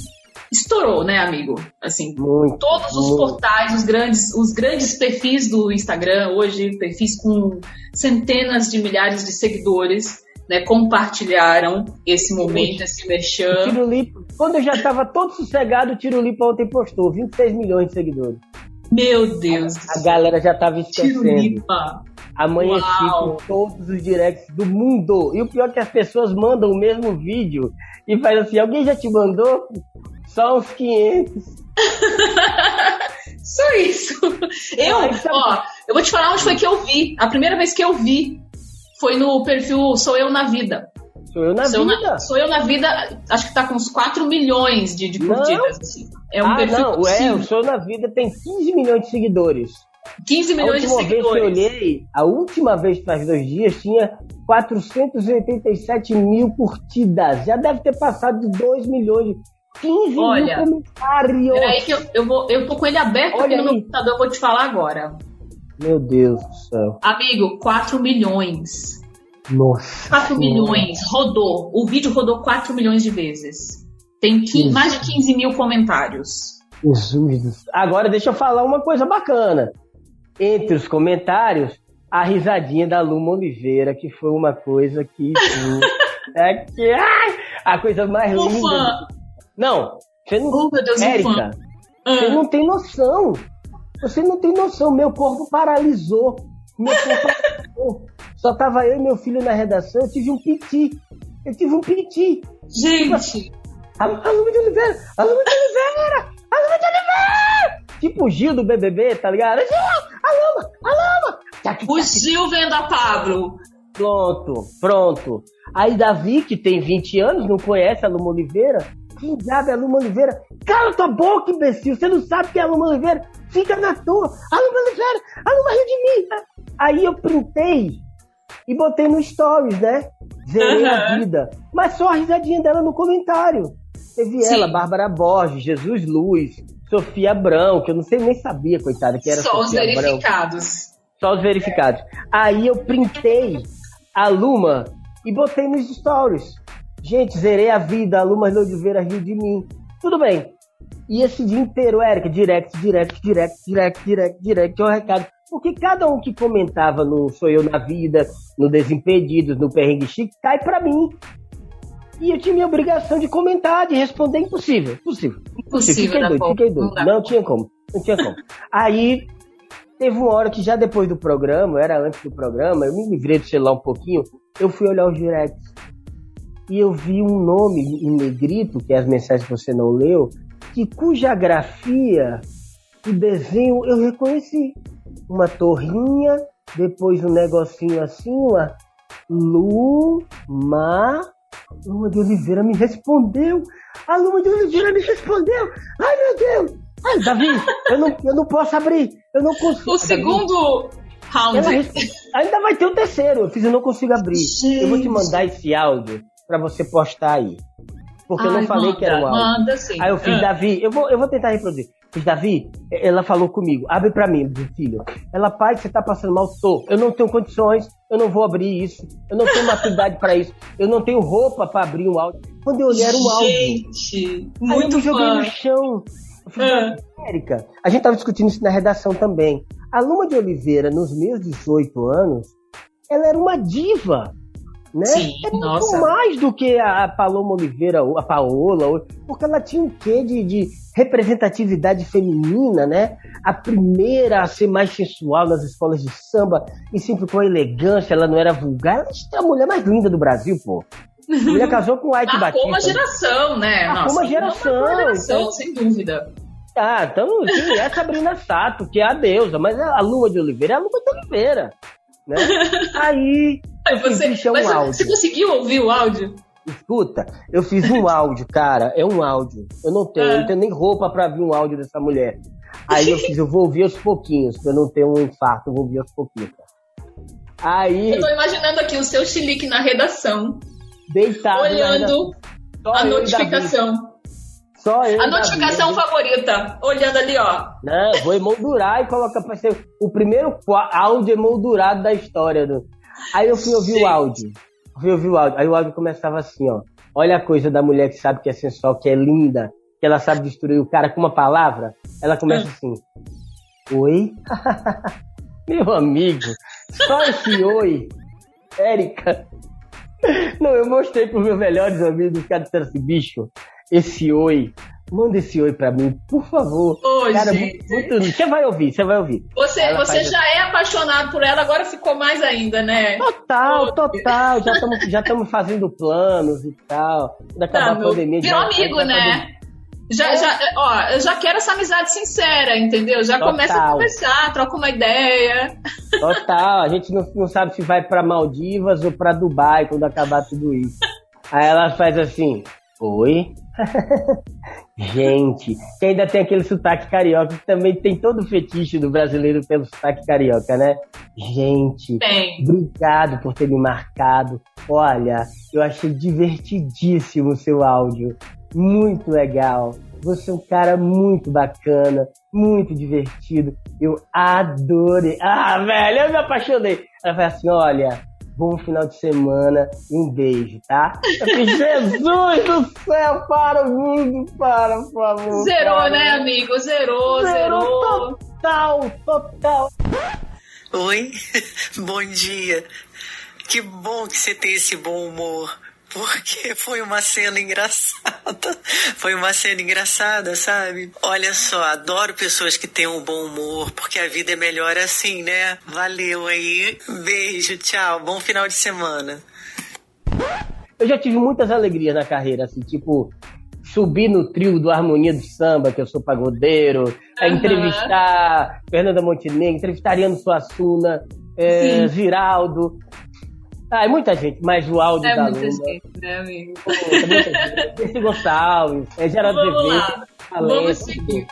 estourou, né, amigo? Assim, muito, todos os muito. portais, os grandes, os grandes perfis do Instagram hoje, perfis com centenas de milhares de seguidores, né, compartilharam esse momento, esse merchan. Tirulipa, quando eu já estava todo sossegado, o Tirulipa ontem postou 26 milhões de seguidores. Meu Deus. A, a galera já tava esquecendo. Amanheci com todos os directs do mundo. E o pior é que as pessoas mandam o mesmo vídeo e faz assim: alguém já te mandou? Só uns 500. [LAUGHS] Só isso. Eu, ó, eu vou te falar onde foi que eu vi. A primeira vez que eu vi foi no perfil Sou Eu na Vida. Sou eu na sou vida. Na, sou eu na vida, acho que tá com uns 4 milhões de, de curtidas, assim. É um ah, perfil não, é, o Sou na Vida tem 15 milhões de seguidores. 15 milhões de seguidores. A última vez que eu olhei, a última vez faz dois dias, tinha 487 mil curtidas. Já deve ter passado de 2 milhões. 15 Olha, mil comentários. Peraí que eu, eu, vou, eu tô com ele aberto Olha aqui no aí. meu computador, eu vou te falar agora. Meu Deus do céu. Amigo, 4 milhões. Nossa. 4 milhões, rodou. O vídeo rodou 4 milhões de vezes. Tem 15, mais de 15 mil comentários. Jesus. Agora deixa eu falar uma coisa bacana. Entre os comentários, a risadinha da Luma Oliveira, que foi uma coisa que. [LAUGHS] é que. Ai, a coisa mais linda. Fã. Não, você não. Oh, meu Deus, Érica, você não tem noção. Você não tem noção. Meu corpo paralisou. Meu corpo [LAUGHS] paralisou. Só tava eu e meu filho na redação, eu tive um piti. Eu tive um piti. Gente! Aluna de Oliveira! Aluna de Oliveira! Aluna de Oliveira! Tipo o Gil do BBB, tá ligado? Gil! Aluna! Aluna! O Gil vendo a Pablo. Pronto, pronto. Aí Davi, que tem 20 anos, não conhece a Luma Oliveira. Quem diabo é a Luma Oliveira? Cala tua boca, imbecil! Você não sabe quem é a Luma Oliveira? Fica na tua! A Luma Oliveira! A Luma riu de mim! Aí eu printei e botei no stories, né? Zerei uhum. a vida. Mas só a risadinha dela no comentário. Teve Sim. ela, Bárbara Borges, Jesus Luz, Sofia Abrão, que eu não sei nem sabia, coitada, que era Só Sofia os verificados. Só os verificados. Aí eu printei a Luma e botei nos stories. Gente, zerei a vida, a Luma de Oliveira riu de mim. Tudo bem. E esse dia inteiro, Érica, direct, direct, direct, direct, direct, direct, é um recado. Porque cada um que comentava no Sou Eu na Vida, no Desimpedidos, no Perrengue Chique, cai para mim. E eu tinha minha obrigação de comentar, de responder. Impossível, impossível. Impossível. Fiquei doido, fiquei doido. Não, não tinha como, não tinha como. [LAUGHS] Aí, teve uma hora que já depois do programa, era antes do programa, eu me livrei do celular um pouquinho, eu fui olhar os directs. E eu vi um nome em negrito, que é as mensagens que você não leu, que cuja grafia, o desenho, eu reconheci uma torrinha, depois um negocinho assim, uma Luma. Luma de Oliveira me respondeu. A Luma de Oliveira me respondeu. Ai meu Deus! Ai Davi, eu não, eu não posso abrir. Eu não consigo. O segundo round. Ela, ainda vai ter o terceiro. Eu fiz, eu não consigo abrir. Gente. Eu vou te mandar esse áudio para você postar aí. Porque Ai, eu não falei manda, que era um áudio. Manda sim. Aí eu fiz, ah. Davi, eu vou, eu vou tentar reproduzir. Fiz, Davi, ela falou comigo, abre para mim, filho. Ela, pai, você tá passando mal? Tô. Eu não tenho condições, eu não vou abrir isso. Eu não tenho maturidade para isso. Eu não tenho roupa para abrir um áudio. Quando eu olhei, era um áudio. Gente, muito Aí eu joguei no chão. Eu fiz, ah. Érica, a gente tava discutindo isso na redação também. A Luma de Oliveira, nos meus 18 anos, ela era uma diva né? Sim, é muito nossa. mais do que a Paloma Oliveira, a Paola, porque ela tinha um quê de, de representatividade feminina, né? A primeira a ser mais sensual nas escolas de samba e sempre com elegância, ela não era vulgar. Ela é a mulher mais linda do Brasil, pô. A mulher casou com o Ike [LAUGHS] Batista. uma geração, né? Marcou uma geração. Uma geração, então... sem dúvida. Ah, então, sim, é a Sabrina Sato, que é a deusa, mas a Lua de Oliveira é a Lua de Oliveira. Né? [LAUGHS] Aí você, um mas áudio. você conseguiu ouvir o áudio? Escuta, eu fiz um [LAUGHS] áudio, cara. É um áudio. Eu não tenho, ah. não tenho nem roupa pra ouvir um áudio dessa mulher. Aí eu fiz, eu vou ouvir aos pouquinhos, pra eu não ter um infarto, eu vou ouvir aos pouquinhos. Aí. Eu tô imaginando aqui o seu chilique na redação. Deitado. Olhando a notificação. Só eu. A notificação favorita, olhando ali, ó. Não, vou emoldurar e colocar pra ser o primeiro áudio emoldurado da história do, Aí eu fui ouvir Gente. o áudio. Fui ouvir o áudio. Aí o áudio começava assim, ó. Olha a coisa da mulher que sabe que é sensual, que é linda, que ela sabe destruir o cara com uma palavra. Ela começa assim. Oi? [LAUGHS] Meu amigo, só esse oi. Érica. Não, eu mostrei pros meus melhores amigos, os caras disseram assim, bicho, esse oi Manda esse oi pra mim, por favor. Oi, Cara, gente. Muito, você vai ouvir, você vai ouvir. Você, você já assim. é apaixonado por ela, agora ficou mais ainda, né? Total, total. Já [LAUGHS] estamos já fazendo planos e tal. Quando acabar tá, a pandemia. Virou amigo, né? Já, é. já, ó, eu já quero essa amizade sincera, entendeu? Já Total. começa a conversar, troca uma ideia. Total, a gente não, não sabe se vai para Maldivas ou para Dubai quando acabar tudo isso. Aí ela faz assim: Oi? [LAUGHS] Gente, que ainda tem aquele sotaque carioca, que também tem todo o fetiche do brasileiro pelo sotaque carioca, né? Gente, tem. obrigado por ter me marcado. Olha, eu achei divertidíssimo o seu áudio. Muito legal. Você é um cara muito bacana, muito divertido. Eu adorei. Ah, velho, eu me apaixonei. Ela falou assim: olha, bom final de semana e um beijo, tá? [LAUGHS] Jesus do céu, para o mundo, para, por favor. Zerou, para. né, amigo? Zerou, zerou. zerou. Total, total. Oi, [LAUGHS] bom dia. Que bom que você tem esse bom humor porque foi uma cena engraçada. [LAUGHS] Foi uma cena engraçada, sabe? Olha só, adoro pessoas que têm um bom humor, porque a vida é melhor assim, né? Valeu aí. Beijo, tchau. Bom final de semana. Eu já tive muitas alegrias na carreira, assim, tipo, subir no trio do Harmonia do Samba, que eu sou pagodeiro, uhum. entrevistar Fernanda Montenegro, entrevistar Ariano Suassuna, é, Giraldo. Ah, é muita gente, mas o áudio é da muita gente, né, amigo? Pô, é muita gente. Esse Gonçalves, é Geraldo Vamos lá, vamos seguir.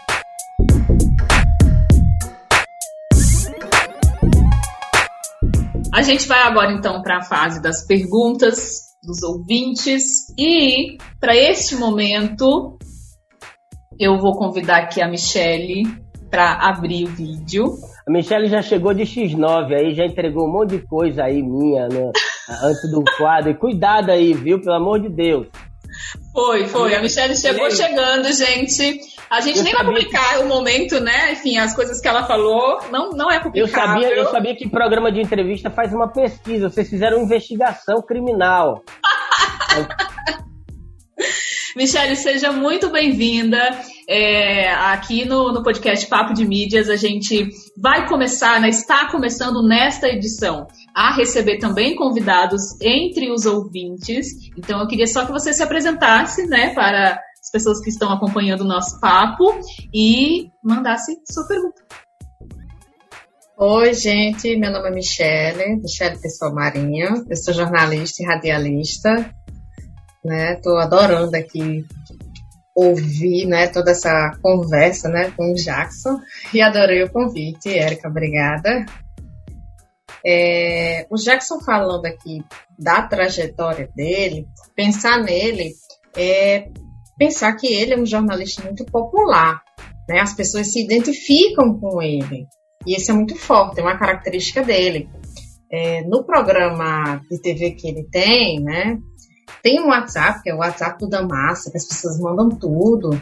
A gente vai agora então para a fase das perguntas dos ouvintes e para este momento eu vou convidar aqui a Michele para abrir o vídeo. A Michelle já chegou de X9 aí, já entregou um monte de coisa aí minha né, [LAUGHS] antes do quadro. E cuidado aí, viu? Pelo amor de Deus. Foi, foi. A Michelle chegou chegando, gente. A gente eu nem vai publicar que... o momento, né? Enfim, as coisas que ela falou não, não é publicável. Eu sabia, eu sabia que programa de entrevista faz uma pesquisa. Vocês fizeram investigação criminal. [LAUGHS] Michelle, seja muito bem-vinda. É, aqui no, no podcast Papo de Mídias, a gente vai começar, né, está começando nesta edição a receber também convidados entre os ouvintes. Então, eu queria só que você se apresentasse, né, para as pessoas que estão acompanhando o nosso papo e mandasse sua pergunta. Oi, gente, meu nome é Michele, Michele Pessoa Marinha, eu sou jornalista e radialista, né? Tô adorando aqui ouvir né, toda essa conversa né, com o Jackson e adorei o convite, Érica, obrigada. É, o Jackson falando aqui da trajetória dele, pensar nele é pensar que ele é um jornalista muito popular, né? As pessoas se identificam com ele e isso é muito forte, é uma característica dele. É, no programa de TV que ele tem, né? Tem um WhatsApp, que é o WhatsApp do Damassa, que as pessoas mandam tudo.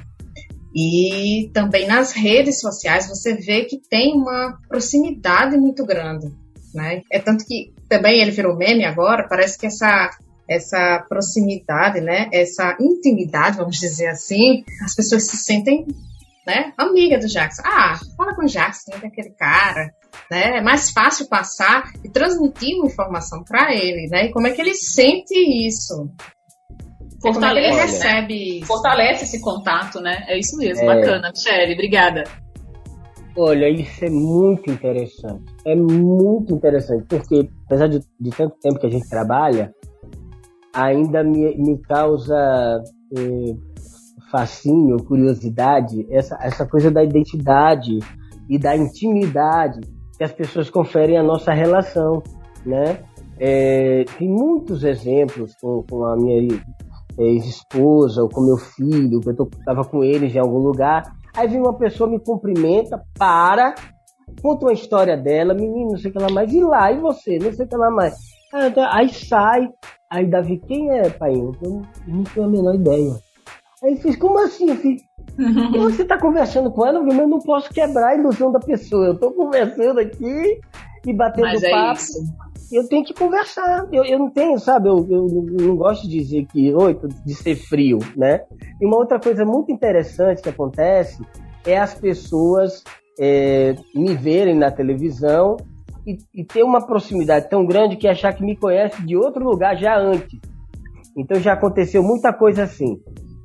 E também nas redes sociais você vê que tem uma proximidade muito grande. Né? É tanto que também ele virou meme agora, parece que essa essa proximidade, né, essa intimidade, vamos dizer assim, as pessoas se sentem, né, amiga do Jackson. Ah, fala com o Jackson, tem aquele cara, né? É mais fácil passar e transmitir uma informação para ele, né? E como é que ele sente isso? Fortalece, como é ele recebe isso? Fortalece esse contato, né? É isso mesmo, é. bacana. Michele, obrigada. Olha, isso é muito interessante. É muito interessante, porque apesar de, de tanto tempo que a gente trabalha, ainda me, me causa eh, fascínio, curiosidade, essa, essa coisa da identidade e da intimidade que as pessoas conferem à nossa relação, né? É, tem muitos exemplos com, com a minha ex-esposa ou com meu filho, que eu estava com eles em algum lugar, Aí vem uma pessoa, me cumprimenta, para, conta uma história dela, menino, não sei o que lá mais, e lá, e você, não sei o que lá mais. Aí sai, aí Davi, quem é, pai? Eu não tenho a menor ideia. Aí ele fez, como assim? Eu fiz, você tá conversando com ela, mas eu não posso quebrar a ilusão da pessoa. Eu tô conversando aqui e batendo mas é papo. Eu tenho que conversar. Eu, eu não tenho, sabe? Eu, eu, não gosto de dizer que, oi, de ser frio, né? E uma outra coisa muito interessante que acontece é as pessoas é, me verem na televisão e, e, ter uma proximidade tão grande que achar que me conhece de outro lugar já antes. Então já aconteceu muita coisa assim.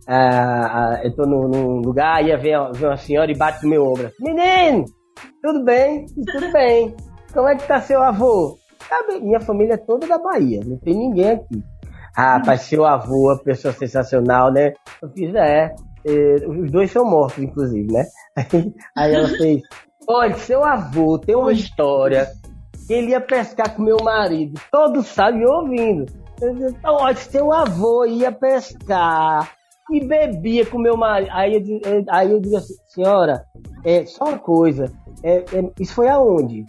Ah, ah, eu tô num, num lugar, ia ver, ver uma senhora e bate no meu ombro. Menino, tudo bem? Tudo bem. Como é que tá seu avô? minha família é toda da Bahia, não tem ninguém aqui. Ah, pai, seu avô, a pessoa sensacional, né? Eu fiz, é, é, os dois são mortos, inclusive, né? [LAUGHS] Aí ela fez, olha, seu avô tem uma história que ele ia pescar com meu marido, todo sábado ouvindo. Então, olha, seu avô ia pescar e bebia com meu marido. Aí eu, aí eu digo assim, senhora, é, só uma coisa, é, é, isso foi aonde?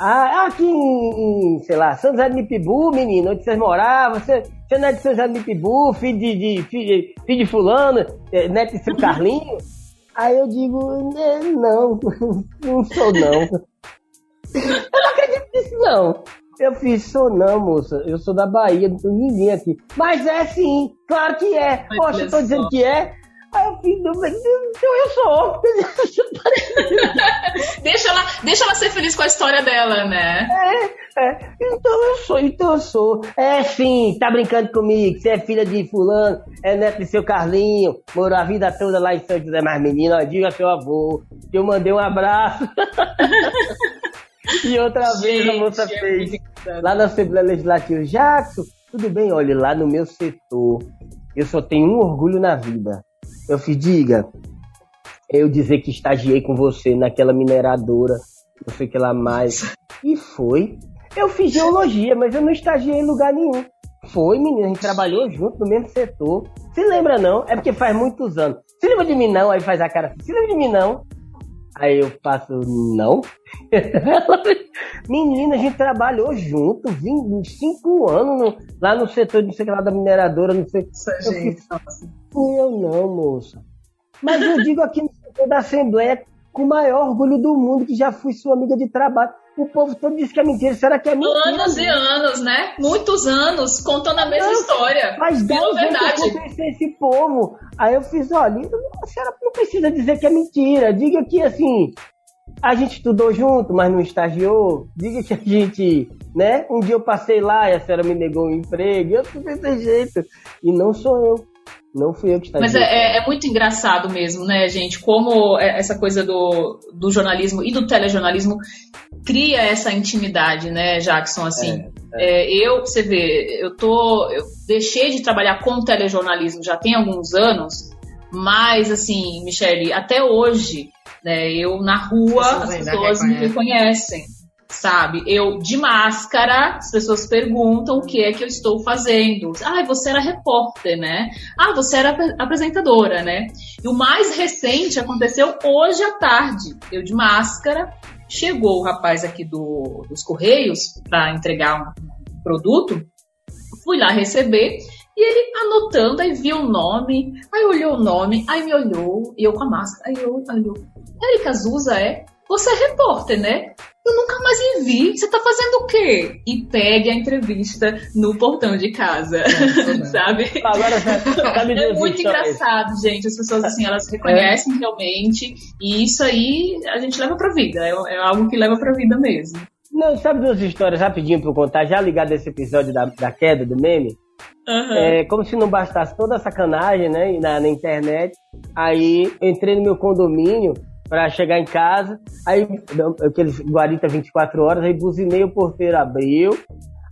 Ah, aqui em, em, sei lá, São José de Nipibu, menino, onde vocês moravam, você, você não é de São José de Nipibu, filho de, de, filho, filho de fulano, é, neto de seu Carlinho? Aí eu digo, né, não, [LAUGHS] não sou não. [LAUGHS] Eu não acredito nisso não. Eu fiz, sou não, moça, eu sou da Bahia, não tem ninguém aqui. Mas é sim, claro que é. Poxa, eu tô dizendo que é. Aí eu fiz, então eu sou. [LAUGHS] deixa, ela, deixa ela ser feliz com a história dela, né? É, é. Então eu sou, então eu sou. É sim, tá brincando comigo. Você é filha de fulano, é neto de seu Carlinho, morou a vida toda lá em São José mais menino. Diga seu avô que eu mandei um abraço. [LAUGHS] e outra Gente, vez a moça é fez lá na Assembleia Legislativa. Jackson, tudo bem, olha, lá no meu setor, eu só tenho um orgulho na vida eu fiz, diga, eu dizer que estagiei com você naquela mineradora, não sei o que lá mais. E foi. Eu fiz geologia, mas eu não estagiei em lugar nenhum. Foi, menino, a gente trabalhou junto no mesmo setor. Se lembra não? É porque faz muitos anos. Se lembra de mim não? Aí faz a cara assim, se lembra de mim não? Aí eu faço, não? [LAUGHS] Menina, a gente trabalhou junto, vim cinco anos no, lá no setor de, sei lá, da mineradora, não sei. Isso, eu gente, fui eu não, moça. Mas eu digo aqui no setor da Assembleia com o maior orgulho do mundo que já fui sua amiga de trabalho. O povo todo diz que é mentira. Será que é mentira? Anos e anos, né? Muitos anos contando a mesma história. Mas dez anos eu conheci esse povo. Aí eu fiz, olha, a senhora não precisa dizer que é mentira. Diga que, assim, a gente estudou junto, mas não estagiou. Diga que a gente, né? Um dia eu passei lá e a senhora me negou um emprego. Eu fui desse jeito. E não sou eu. Não fui eu que está Mas é, é, é, muito engraçado mesmo, né, gente? Como é, essa coisa do, do jornalismo e do telejornalismo cria essa intimidade, né, Jackson? Assim, é, é. é, eu, você vê, eu tô, eu deixei de trabalhar com telejornalismo já tem alguns anos, Mas, assim, Michele, até hoje, né, eu na rua, as pessoas me reconhecem sabe? Eu de máscara, as pessoas perguntam o que é que eu estou fazendo. Ah, você era repórter, né? Ah, você era apresentadora, né? E o mais recente aconteceu hoje à tarde. Eu de máscara, chegou o rapaz aqui do, dos Correios para entregar um produto, fui lá receber. E ele anotando, aí viu o nome, aí olhou o nome, aí me olhou, e eu com a máscara, aí eu olhou. Erika Zuza é? Você é repórter, né? Eu nunca mais lhe vi. Você tá fazendo o quê? E pegue a entrevista no portão de casa. É, [LAUGHS] sabe? Agora, sabe [LAUGHS] é muito engraçado, gente. As pessoas, assim, elas reconhecem é. realmente. E isso aí a gente leva pra vida. É, é algo que leva pra vida mesmo. Não, sabe duas histórias rapidinho pra eu contar, já ligado a esse episódio da, da queda do meme? Uhum. É, como se não bastasse toda a sacanagem, né, na, na internet. Aí entrei no meu condomínio, para chegar em casa. Aí, aqueles guarita 24 horas, aí buzinei, o porteiro abriu,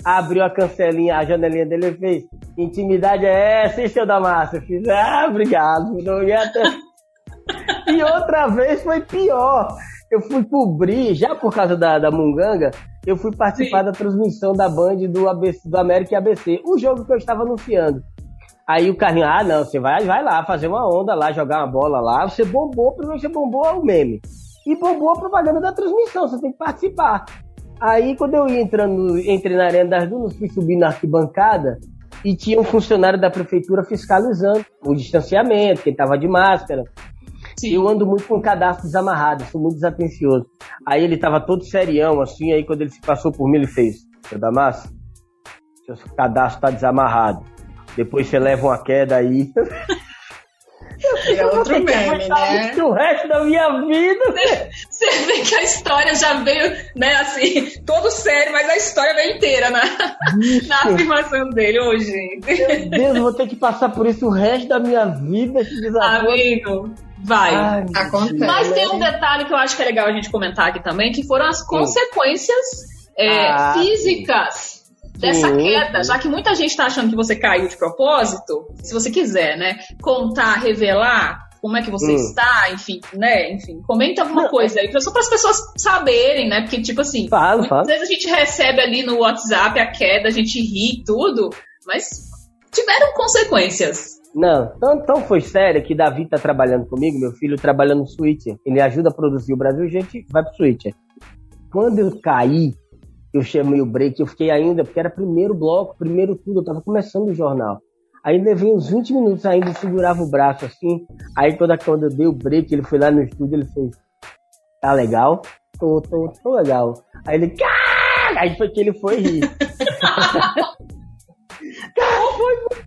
abriu a cancelinha, a janelinha dele e fez: Intimidade é essa, hein, seu Damasio? Eu fiz: Ah, obrigado. Não ia até... [LAUGHS] e outra vez foi pior. Eu fui cobrir, já por causa da, da Munganga, eu fui participar Sim. da transmissão da Band do, ABC, do América e ABC, o jogo que eu estava anunciando. Aí o Carlinhos, ah, não, você vai, vai lá fazer uma onda lá, jogar uma bola lá. Você bombou, primeiro você bombou o meme. E bombou a propaganda da transmissão, você tem que participar. Aí quando eu ia entrando, entrei na Arena das Dunas, fui subir na arquibancada e tinha um funcionário da prefeitura fiscalizando o distanciamento, quem tava de máscara. Sim. Eu ando muito com cadastro desamarrado, sou muito desatencioso. Aí ele tava todo serião, assim, aí quando ele se passou por mim, ele fez, seu Damasio, seu cadastro tá desamarrado. Depois você leva uma queda aí. É outro meme, né? O resto da minha vida. Você vê que a história já veio, né, assim, todo sério, mas a história veio inteira na, na afirmação dele hoje. Meu Deus, vou ter que passar por isso o resto da minha vida, esse desafio. Amigo, vai. Ai, Acontece. Mas tem um detalhe que eu acho que é legal a gente comentar aqui também, que foram as consequências é, ah, físicas dessa Sim. queda, já que muita gente está achando que você caiu de propósito, se você quiser, né, contar, revelar como é que você hum. está, enfim, né, enfim, comenta alguma Não. coisa aí, só para as pessoas saberem, né, porque, tipo assim, falo, muitas falo. vezes a gente recebe ali no WhatsApp a queda, a gente ri tudo, mas tiveram consequências. Não, tão, tão foi sério que Davi tá trabalhando comigo, meu filho trabalha no Switch. Ele ajuda a produzir o Brasil, a gente vai pro Switch. Quando eu caí, eu chamei o break, eu fiquei ainda, porque era primeiro bloco, primeiro tudo, eu tava começando o jornal. Aí levei uns 20 minutos ainda, segurava o braço assim. Aí quando, quando eu dei o break, ele foi lá no estúdio, ele fez, tá legal? Tô, tô, tô legal. Aí ele, Aí foi que ele foi rir. [LAUGHS]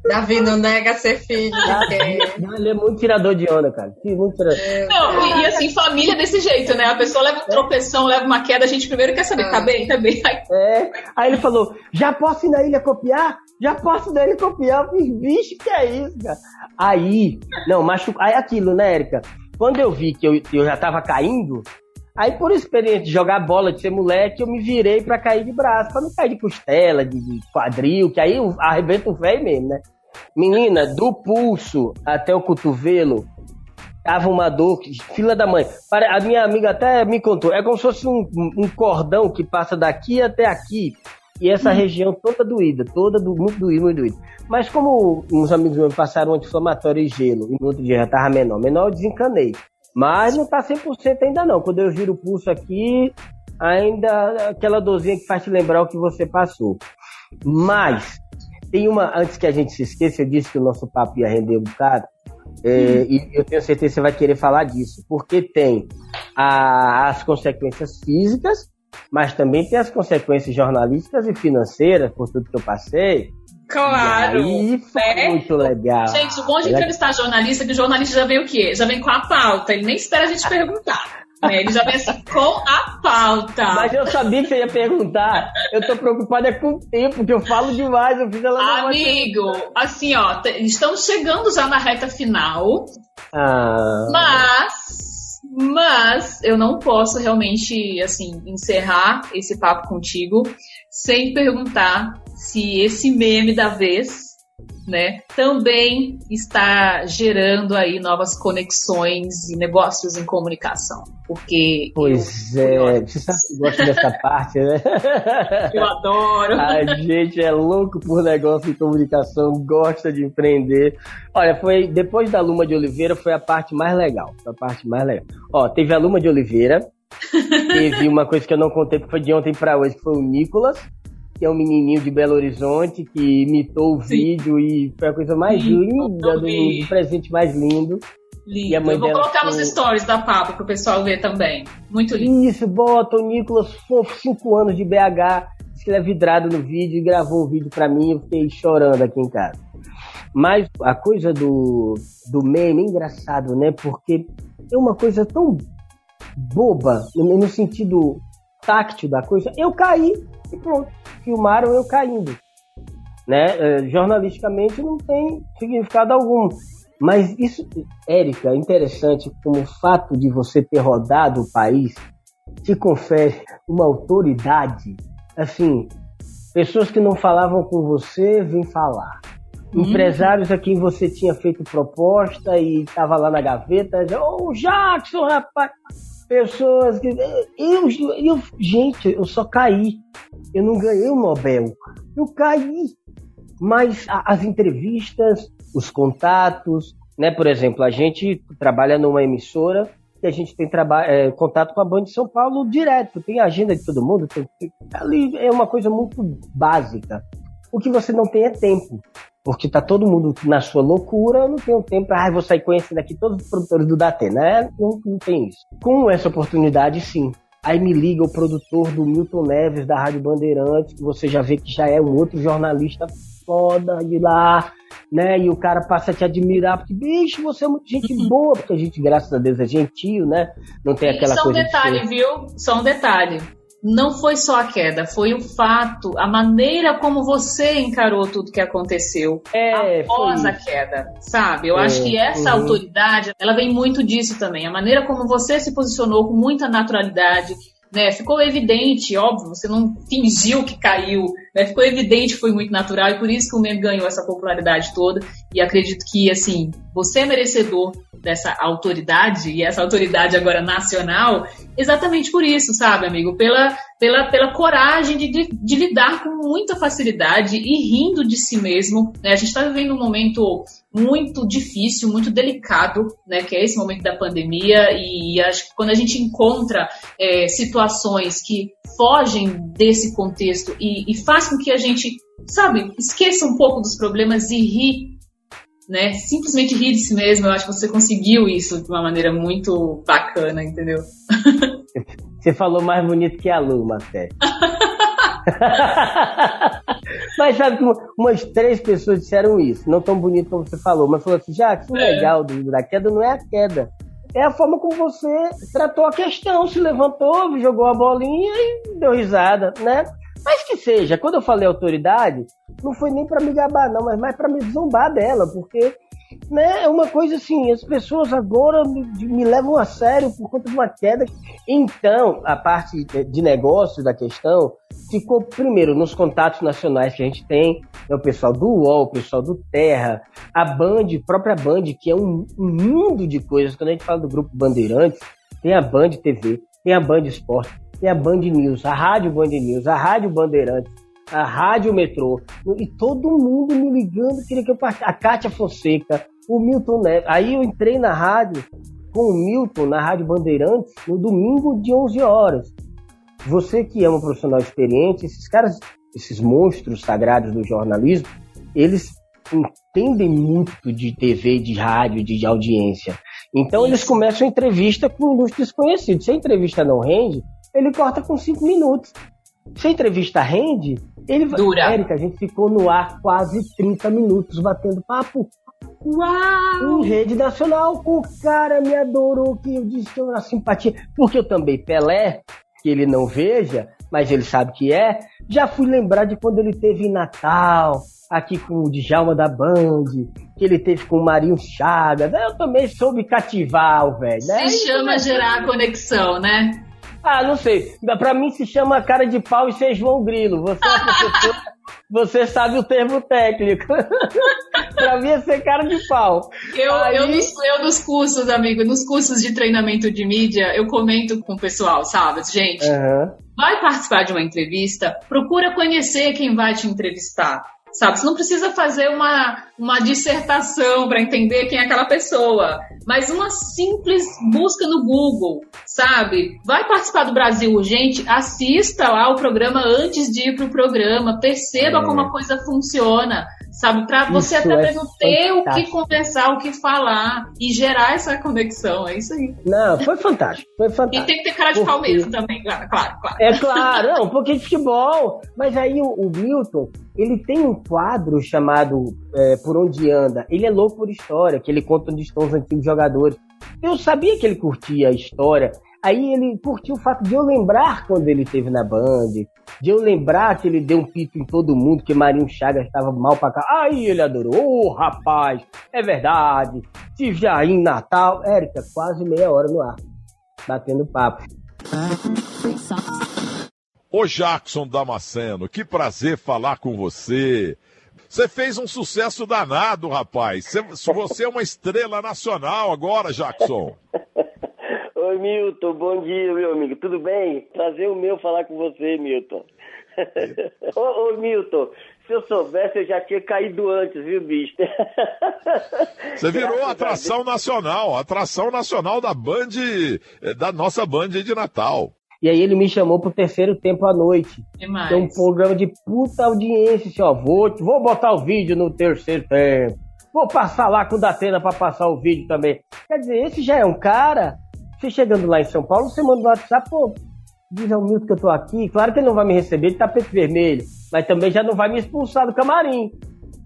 Davi não nega ser filho. Não, [LAUGHS] ele é muito tirador de onda, cara. Muito tirador. É, não, e, e, assim, família desse jeito, né? A pessoa leva um tropeção, leva uma queda, a gente primeiro quer saber, tá é. bem, tá bem. Aí... É. Aí ele falou: já posso ir na ilha copiar? Já posso ir na ilha copiar? Eu fiz, bicho, que é isso, cara? Aí, não, machuca. Aí aquilo, né, Érica? Quando eu vi que eu, eu já tava caindo, Aí, por experiência de jogar bola, de ser moleque, eu me virei para cair de braço, para não cair de costela, de, de quadril, que aí arrebenta o velho mesmo, né? Menina, do pulso até o cotovelo, tava uma dor, fila da mãe. A minha amiga até me contou, é como se fosse um, um cordão que passa daqui até aqui, e essa hum. região toda doída, toda do, muito doída, muito doída. Mas como uns amigos meus passaram anti-inflamatório e gelo, e no outro dia já tava menor, menor eu desencanei. Mas não tá 100% ainda não. Quando eu giro o pulso aqui, ainda aquela dorzinha que faz te lembrar o que você passou. Mas, tem uma, antes que a gente se esqueça, eu disse que o nosso papo ia render um bocado, é, e eu tenho certeza que você vai querer falar disso, porque tem a, as consequências físicas, mas também tem as consequências jornalísticas e financeiras, por tudo que eu passei, Claro. E é. muito legal. Gente, o bom de entrevistar jornalista é que o jornalista já vem o quê? Já vem com a pauta, ele nem espera a gente perguntar. Né? Ele já vem assim, [LAUGHS] com a pauta. Mas eu sabia que você ia perguntar. Eu tô preocupada é com o tempo, que eu falo demais. Eu fiz ela Amigo, assim, ó, estamos chegando já na reta final. Ah. Mas mas eu não posso realmente assim encerrar esse papo contigo sem perguntar se esse meme da vez né, também está gerando aí novas conexões e negócios em comunicação. Porque. Pois eu, é, você sabe que gosta dessa parte, né? [LAUGHS] Eu adoro. A gente é louco por negócio em comunicação, gosta de empreender. Olha, foi depois da Luma de Oliveira, foi a parte mais legal. Foi a parte mais legal. Ó, teve a Luma de Oliveira, [LAUGHS] teve uma coisa que eu não contei, que foi de ontem para hoje, que foi o Nicolas que é um menininho de Belo Horizonte que imitou o Sim. vídeo e foi a coisa mais Sim, linda do mundo, o presente mais lindo. Lindo. E a mãe eu vou colocar nos stories da Papa para o pessoal ver também. Muito lindo. Isso, bota o Nicolas, fofo, 5 anos de BH, disse que ele é vidrado no vídeo e gravou um vídeo para mim eu fiquei chorando aqui em casa. Mas a coisa do, do meme é engraçado, né? Porque é uma coisa tão boba, no, no sentido táctil da coisa. Eu caí e pronto filmaram eu caindo. Né? É, jornalisticamente não tem significado algum. Mas isso, Érica, é interessante como o fato de você ter rodado o país te confere uma autoridade. Assim, pessoas que não falavam com você vêm falar. Uhum. Empresários a quem você tinha feito proposta e estava lá na gaveta, ô oh, Jackson, rapaz, pessoas que. Eu, eu, gente, eu só caí. Eu não ganhei o Nobel. Eu caí. Mas as entrevistas, os contatos, né? Por exemplo, a gente trabalha numa emissora e a gente tem é, contato com a Band de São Paulo direto. Tem agenda de todo mundo. Tem, ali é uma coisa muito básica. O que você não tem é tempo porque tá todo mundo na sua loucura, eu não tenho tempo para ah, vou sair conhecendo aqui todos os produtores do Datê, né? Não, não tem isso. Com essa oportunidade, sim. Aí me liga o produtor do Milton Neves, da Rádio Bandeirantes, que você já vê que já é um outro jornalista foda de lá, né? E o cara passa a te admirar, porque, bicho, você é muito gente boa, porque a gente, graças a Deus, é gentil, né? Não tem aquela só coisa. Só um detalhe, de... viu? Só um detalhe não foi só a queda, foi o fato, a maneira como você encarou tudo que aconteceu é, após a queda, sabe? Eu é, acho que essa uhum. autoridade, ela vem muito disso também. A maneira como você se posicionou com muita naturalidade, né? Ficou evidente, óbvio, você não fingiu que caiu, né? Ficou evidente foi muito natural e por isso que o meme ganhou essa popularidade toda. E acredito que, assim, você é merecedor dessa autoridade, e essa autoridade agora nacional, exatamente por isso, sabe, amigo? Pela, pela, pela coragem de, de, de lidar com muita facilidade e rindo de si mesmo. Né? A gente está vivendo um momento muito difícil, muito delicado, né, que é esse momento da pandemia, e acho que quando a gente encontra é, situações que fogem desse contexto e, e faz com que a gente, sabe, esqueça um pouco dos problemas e ri né? Simplesmente rir de si mesmo. Eu acho que você conseguiu isso de uma maneira muito bacana, entendeu? [LAUGHS] Você falou mais bonito que a Luma, até. [LAUGHS] mas sabe que umas três pessoas disseram isso, não tão bonito como você falou, mas falou assim, já que é. legal do, da queda não é a queda, é a forma como você tratou a questão, se levantou, jogou a bolinha e deu risada, né? Mas que seja, quando eu falei autoridade, não foi nem para me gabar, não, mas mais para me zombar dela, porque né, é uma coisa assim, as pessoas agora me, me, levam a sério por conta de uma queda. Então, a parte de negócio da questão ficou primeiro nos contatos nacionais que a gente tem, é o pessoal do UOL, o pessoal do Terra, a Band, própria Band, que é um, um mundo de coisas. Quando a gente fala do grupo Bandeirantes, tem a Band TV, tem a Band Esporte, tem a Band News, a Rádio Band News, a Rádio Bandeirantes, a Rádio Metrô, e todo mundo me ligando, queria que eu participasse. A Kátia Fonseca, o Milton Neves. Aí eu entrei na rádio com o Milton, na Rádio Bandeirantes, no domingo de 11 horas. Você que é um profissional experiente, esses caras, esses monstros sagrados do jornalismo, eles entendem muito de TV, de rádio, de, de audiência. Então Isso. eles começam a entrevista com ilustres desconhecidos. Se a entrevista não rende, ele corta com cinco minutos. Se a entrevista rende, ele Dura. Érica, a gente ficou no ar quase 30 minutos batendo papo. Uau! Em rede nacional, o cara me adorou, que eu disse que eu era simpatia. Porque eu também, Pelé, que ele não veja, mas ele sabe que é, já fui lembrar de quando ele teve em Natal, aqui com o Djalma da Band, que ele teve com o Marinho Chagas. Eu também soube cativar o velho, né? Se chama gerar conexão, né? Ah, não sei. Pra mim se chama cara de pau e ser João Grilo. Você é professor, [LAUGHS] você sabe o termo técnico. [LAUGHS] pra mim é ser cara de pau. Eu, Aí... eu, nos, eu nos cursos, amigo, nos cursos de treinamento de mídia, eu comento com o pessoal, sabe? Gente, uhum. vai participar de uma entrevista, procura conhecer quem vai te entrevistar sabe? Você não precisa fazer uma, uma dissertação para entender quem é aquela pessoa, mas uma simples busca no Google, sabe? Vai participar do Brasil Urgente, assista lá o programa antes de ir para o programa, perceba é. como a coisa funciona sabe? Para você até é mesmo ter o que conversar, o que falar e gerar essa conexão, é isso aí. Não, foi fantástico, foi fantástico. [LAUGHS] E tem que ter cara de Porque... mesmo também, claro, claro, claro. É claro, não, um pouquinho de futebol, mas aí o, o Milton, ele tem um quadro chamado é, Por Onde Anda, ele é louco por história, que ele conta onde estão os antigos jogadores. Eu sabia que ele curtia a história, Aí ele curtiu o fato de eu lembrar quando ele esteve na Band, de eu lembrar que ele deu um pito em todo mundo, que Marinho Chagas estava mal pra cá. Aí ele adorou. Oh, rapaz, é verdade. Tive aí em Natal. Érica, quase meia hora no ar, batendo papo. Ô Jackson Damasceno, que prazer falar com você. Você fez um sucesso danado, rapaz. Você é uma estrela nacional agora, Jackson. [LAUGHS] Oi, Milton, bom dia, meu amigo. Tudo bem? Prazer o meu falar com você, Milton. [LAUGHS] ô, ô, Milton, se eu soubesse, eu já tinha caído antes, viu, bicho? Você [LAUGHS] virou atração nacional, atração nacional da Band, eh, da nossa Band de Natal. E aí ele me chamou pro terceiro tempo à noite. Demais. É um programa de puta audiência, assim, ó. Vou, vou botar o vídeo no terceiro tempo. Vou passar lá com o Datena pra passar o vídeo também. Quer dizer, esse já é um cara você chegando lá em São Paulo, você manda um WhatsApp, pô, diz ao Milton que eu tô aqui. Claro que ele não vai me receber de tapete vermelho, mas também já não vai me expulsar do camarim,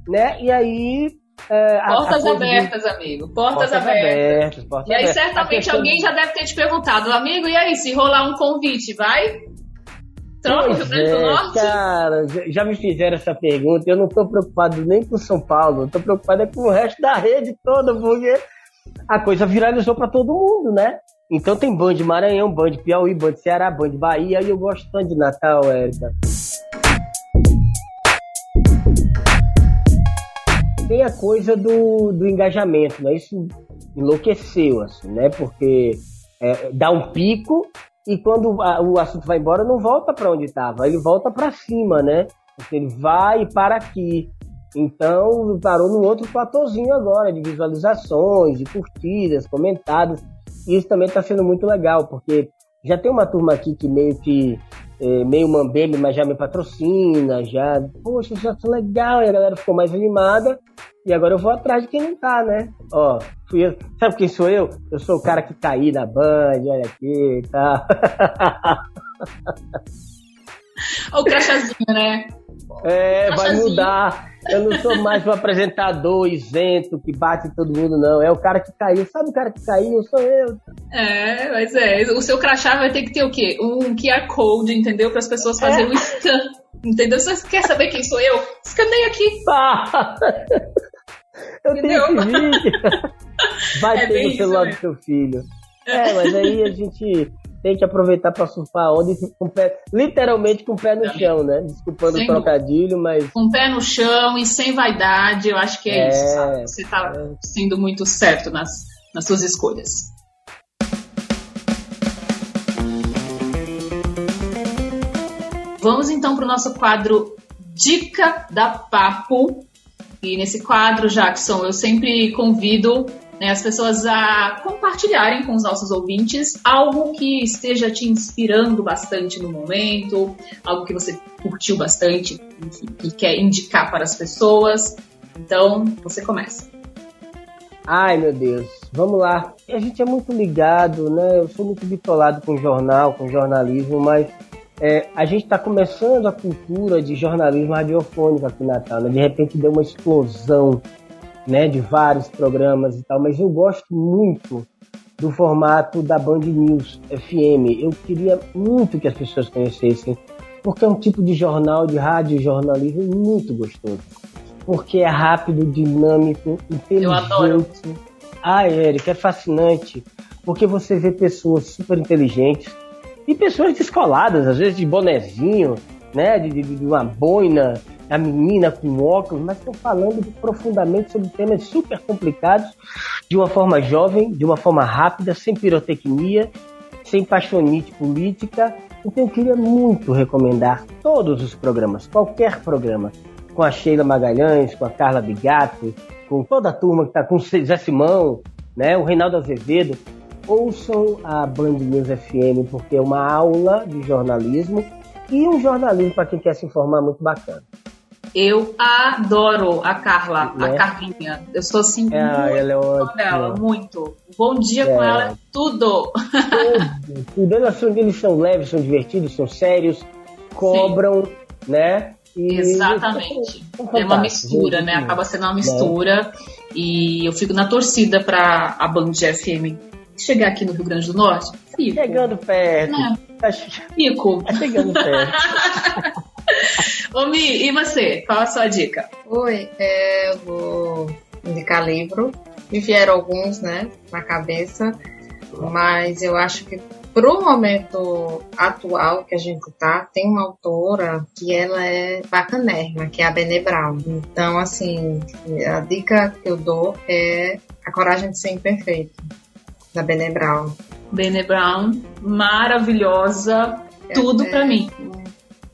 né? E aí. É, portas a, a abertas, de... amigo. Portas, portas abertas. abertas portas e aí, abertas. certamente, alguém já deve ter te perguntado, amigo, e aí, se rolar um convite, vai? Troca Rio Grande do é, Norte? Cara, já me fizeram essa pergunta. Eu não tô preocupado nem com São Paulo, tô preocupado é com o resto da rede toda, porque a coisa viralizou para todo mundo, né? Então tem Band Maranhão, Band Piauí, Band Ceará, Band Bahia e eu gosto tanto de Natal, Érica. Tem a coisa do, do engajamento, né? Isso enlouqueceu, assim, né? Porque é, dá um pico e quando a, o assunto vai embora não volta para onde estava, ele volta para cima, né? Porque ele vai para aqui. Então parou num outro platôzinho agora de visualizações, de curtidas, comentários. E isso também está sendo muito legal, porque já tem uma turma aqui que meio que é, meio mambeme, mas já me patrocina, já, poxa, já tá legal, e a galera ficou mais animada, e agora eu vou atrás de quem não tá, né? Ó, fui eu, sabe quem sou eu? Eu sou o cara que caí na Band, olha aqui e tá. [LAUGHS] o crachazinho, né? É, vai mudar. Eu não sou mais um apresentador isento que bate em todo mundo, não. É o cara que caiu. Sabe o cara que caiu? Sou eu. É, mas é. O seu crachá vai ter que ter o quê? Um QR Code, entendeu? Para as pessoas fazerem é. um scan. Entendeu? Você quer saber quem sou eu? Escaneia aqui. Tá. Eu entendeu? tenho esse vídeo. [LAUGHS] Vai é ter no celular do seu filho. É, mas aí a gente tem que aproveitar para surfar a onda com pé, literalmente com o pé no chão, né? Desculpando sem o trocadilho, mas. Com o pé no chão e sem vaidade, eu acho que é, é isso, sabe? Você está é. sendo muito certo nas, nas suas escolhas. Vamos então para o nosso quadro Dica da Papo. E nesse quadro, Jackson, eu sempre convido né, as pessoas a compartilharem com os nossos ouvintes algo que esteja te inspirando bastante no momento, algo que você curtiu bastante, que quer indicar para as pessoas. Então, você começa. Ai, meu Deus. Vamos lá. A gente é muito ligado, né? Eu sou muito bitolado com jornal, com jornalismo, mas é, a gente está começando a cultura de jornalismo radiofônico aqui na Natal. Né? De repente deu uma explosão né, de vários programas e tal, mas eu gosto muito do formato da Band News FM. Eu queria muito que as pessoas conhecessem, porque é um tipo de jornal, de rádio jornalismo muito gostoso. Porque é rápido, dinâmico, inteligente. Eu adoro. Ah, Érica, é fascinante. Porque você vê pessoas super inteligentes e pessoas descoladas, às vezes de bonezinho, né, de, de, de uma boina, a menina com óculos, mas estou falando profundamente sobre temas super complicados, de uma forma jovem, de uma forma rápida, sem pirotecnia, sem paixonite política. Então eu queria muito recomendar todos os programas, qualquer programa, com a Sheila Magalhães, com a Carla Bigato, com toda a turma que está com o Zé Simão, né, o Reinaldo Azevedo, ouçam a Band News FM, porque é uma aula de jornalismo e um jornalismo para quem quer se informar muito bacana. Eu adoro a Carla, a né? Carlinha. Eu sou assim, é, muito ela é ótima. Dela, muito. Bom dia é. com ela, tudo. Tudo. tudo. Eles, são, eles são leves, são divertidos, são sérios, cobram, Sim. né? E Exatamente. é uma mistura, né? Acaba sendo uma mistura. Né? E eu fico na torcida para a Band FM chegar aqui no Rio Grande do Norte. Fico. Chegando perto. É. Fico. Tá chegando perto. [LAUGHS] Ô Mi, e você? Qual a sua dica? Oi, é, eu vou indicar livro. Me vieram alguns, né, na cabeça, mas eu acho que pro momento atual que a gente tá, tem uma autora que ela é bacanérrima, que é a Bene Brown. Então, assim, a dica que eu dou é A Coragem de Ser Imperfeito, da Bene Brown. Bene Brown, maravilhosa, é, tudo é, para mim.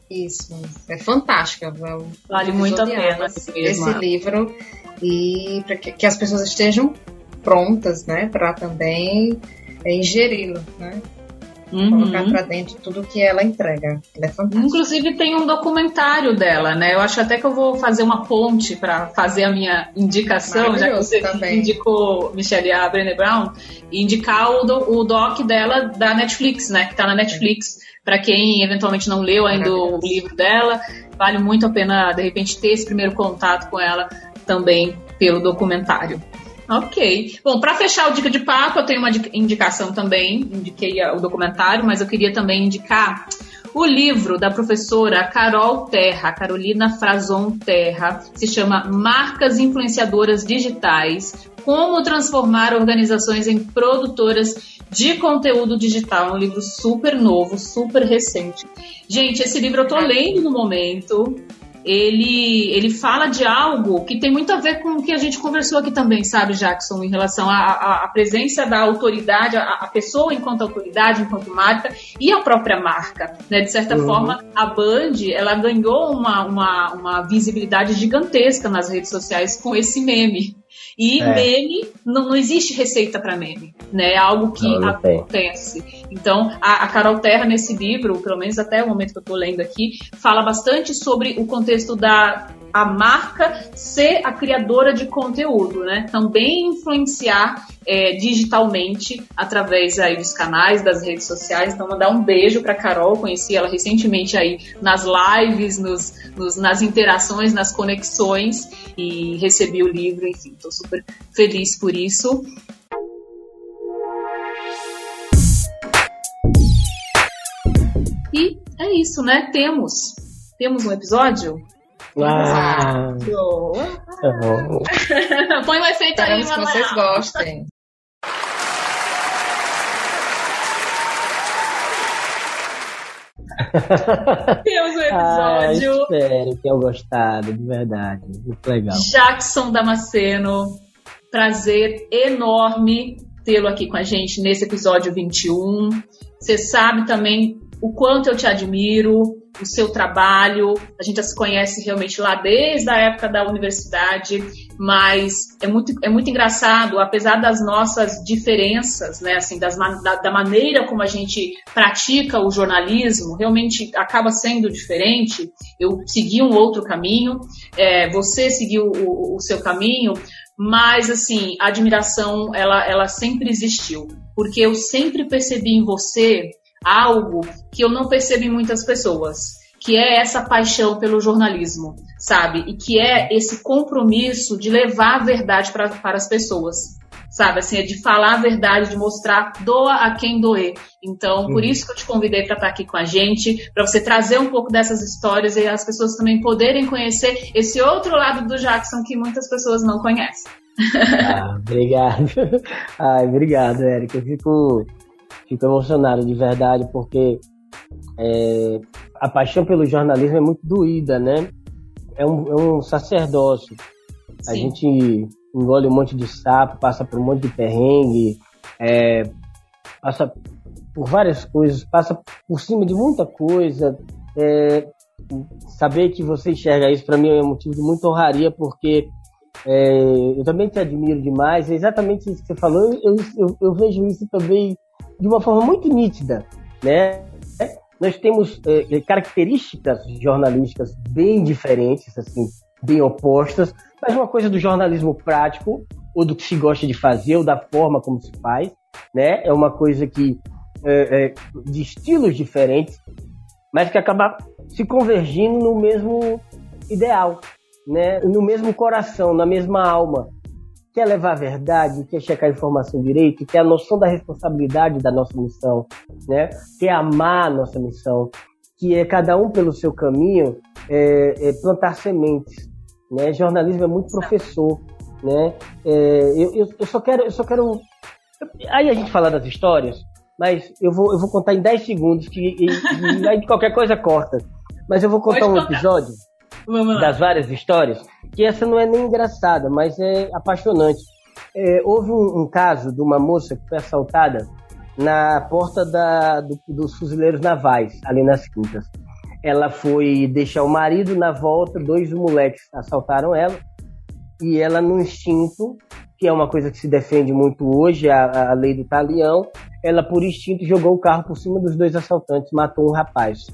Isso, é fantástica. É vale muito a pena esse, esse livro e para que, que, as pessoas estejam prontas, né, para também é, ingeri-lo, né? Uhum. Colocar para dentro tudo que ela entrega. Ela é fantástica. Inclusive tem um documentário dela, né? Eu acho até que eu vou fazer uma ponte para fazer a minha indicação, já que você também. indicou Michelle a Brené Brown, e indicar o, do, o doc dela da Netflix, né? Que tá na Netflix. É para quem eventualmente não leu ainda o livro dela, vale muito a pena, de repente, ter esse primeiro contato com ela também pelo documentário. Ok. Bom, para fechar o Dica de Papo, eu tenho uma indicação também. Indiquei o documentário, mas eu queria também indicar o livro da professora Carol Terra, Carolina Frazon Terra, se chama Marcas Influenciadoras Digitais: Como transformar organizações em produtoras de conteúdo digital. É um livro super novo, super recente. Gente, esse livro eu tô lendo no momento. Ele, ele fala de algo que tem muito a ver com o que a gente conversou aqui também, sabe, Jackson, em relação à, presença da autoridade, a, a, pessoa enquanto autoridade, enquanto marca, e a própria marca. Né? De certa uhum. forma, a Band ela ganhou uma, uma, uma visibilidade gigantesca nas redes sociais com esse meme. E é. meme, não, não existe receita para meme, né? É algo que não, não acontece. Tem. Então, a, a, Carol Terra, nesse livro, pelo menos até o momento que eu estou lendo aqui, fala bastante sobre o contexto da a marca ser a criadora de conteúdo, né? Também influenciar é, digitalmente através aí dos canais, das redes sociais. Então, mandar um beijo para Carol, conheci ela recentemente aí nas lives, nos, nos, nas interações, nas conexões e recebi o livro, enfim, estou super feliz por isso. E é isso, né? Temos. Temos um episódio? Ah, [LAUGHS] Põe um efeito aí, que vocês gostem. Temos um episódio. Ah, espero que tenham gostado, de verdade. Muito legal. Jackson Damasceno, prazer enorme tê-lo aqui com a gente nesse episódio 21. Você sabe também o quanto eu te admiro, o seu trabalho. A gente já se conhece realmente lá desde a época da universidade, mas é muito, é muito engraçado, apesar das nossas diferenças, né, assim, das, da, da maneira como a gente pratica o jornalismo, realmente acaba sendo diferente. Eu segui um outro caminho, é, você seguiu o, o seu caminho, mas assim, a admiração ela, ela sempre existiu, porque eu sempre percebi em você algo que eu não percebo em muitas pessoas, que é essa paixão pelo jornalismo, sabe? E que é esse compromisso de levar a verdade pra, para as pessoas, sabe? Assim, é de falar a verdade, de mostrar doa a quem doer. Então, uhum. por isso que eu te convidei para estar aqui com a gente, para você trazer um pouco dessas histórias e as pessoas também poderem conhecer esse outro lado do Jackson que muitas pessoas não conhecem. [LAUGHS] Ah, obrigado. [LAUGHS] Ai, obrigado, Érica. Eu fico fico emocionado de verdade, porque é, a paixão pelo jornalismo é muito doída, né? É um, é um sacerdócio. Sim. A gente engole um monte de sapo, passa por um monte de perrengue, é, passa por várias coisas, passa por cima de muita coisa. É, saber que você enxerga isso para mim é um motivo de muita honraria, porque é, eu também te admiro demais. É exatamente isso que você falou. Eu, eu, eu, vejo isso também de uma forma muito nítida, né? Nós temos é, características jornalísticas bem diferentes, assim, bem opostas, mas uma coisa do jornalismo prático ou do que se gosta de fazer ou da forma como se faz, né? É uma coisa que é, é, de estilos diferentes, mas que acaba se convergindo no mesmo ideal, né? no mesmo coração, na mesma alma. Quer levar a verdade, quer checar a informação direito, quer a noção da responsabilidade da nossa missão, né? quer amar a nossa missão, que é cada um pelo seu caminho é, é plantar sementes. Né? Jornalismo é muito professor. Né? É, eu, eu, só quero, eu só quero. Aí a gente fala das histórias, mas eu vou, eu vou contar em 10 segundos, que e, e aí qualquer coisa corta. Mas eu vou contar Pode um contar. episódio das várias histórias, que essa não é nem engraçada, mas é apaixonante. É, houve um, um, caso de uma moça que foi assaltada na porta da, do, dos fuzileiros navais, ali nas quintas. Ela foi deixar o marido na volta, dois moleques assaltaram ela, e ela, no instinto, que é uma coisa que se defende muito hoje, a, a lei do talião, ela, por instinto, jogou o carro por cima dos dois assaltantes, matou um rapaz,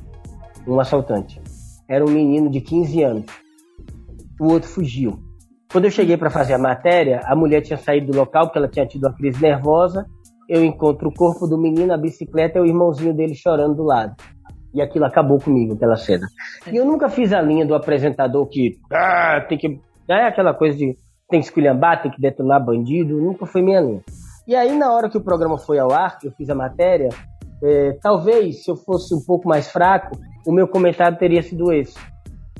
um assaltante era um menino de 15 anos. O outro fugiu. Quando eu cheguei para fazer a matéria, a mulher tinha saído do local porque ela tinha tido uma crise nervosa. Eu encontro o corpo do menino, a bicicleta e o irmãozinho dele chorando do lado. E aquilo acabou comigo, aquela cena. E eu nunca fiz a linha do apresentador que ah, tem que. É aquela coisa de tem que esculhambar, tem que detonar bandido. Nunca foi minha linha. E aí, na hora que o programa foi ao ar, eu fiz a matéria, é, talvez se eu fosse um pouco mais fraco, o meu comentário teria sido esse.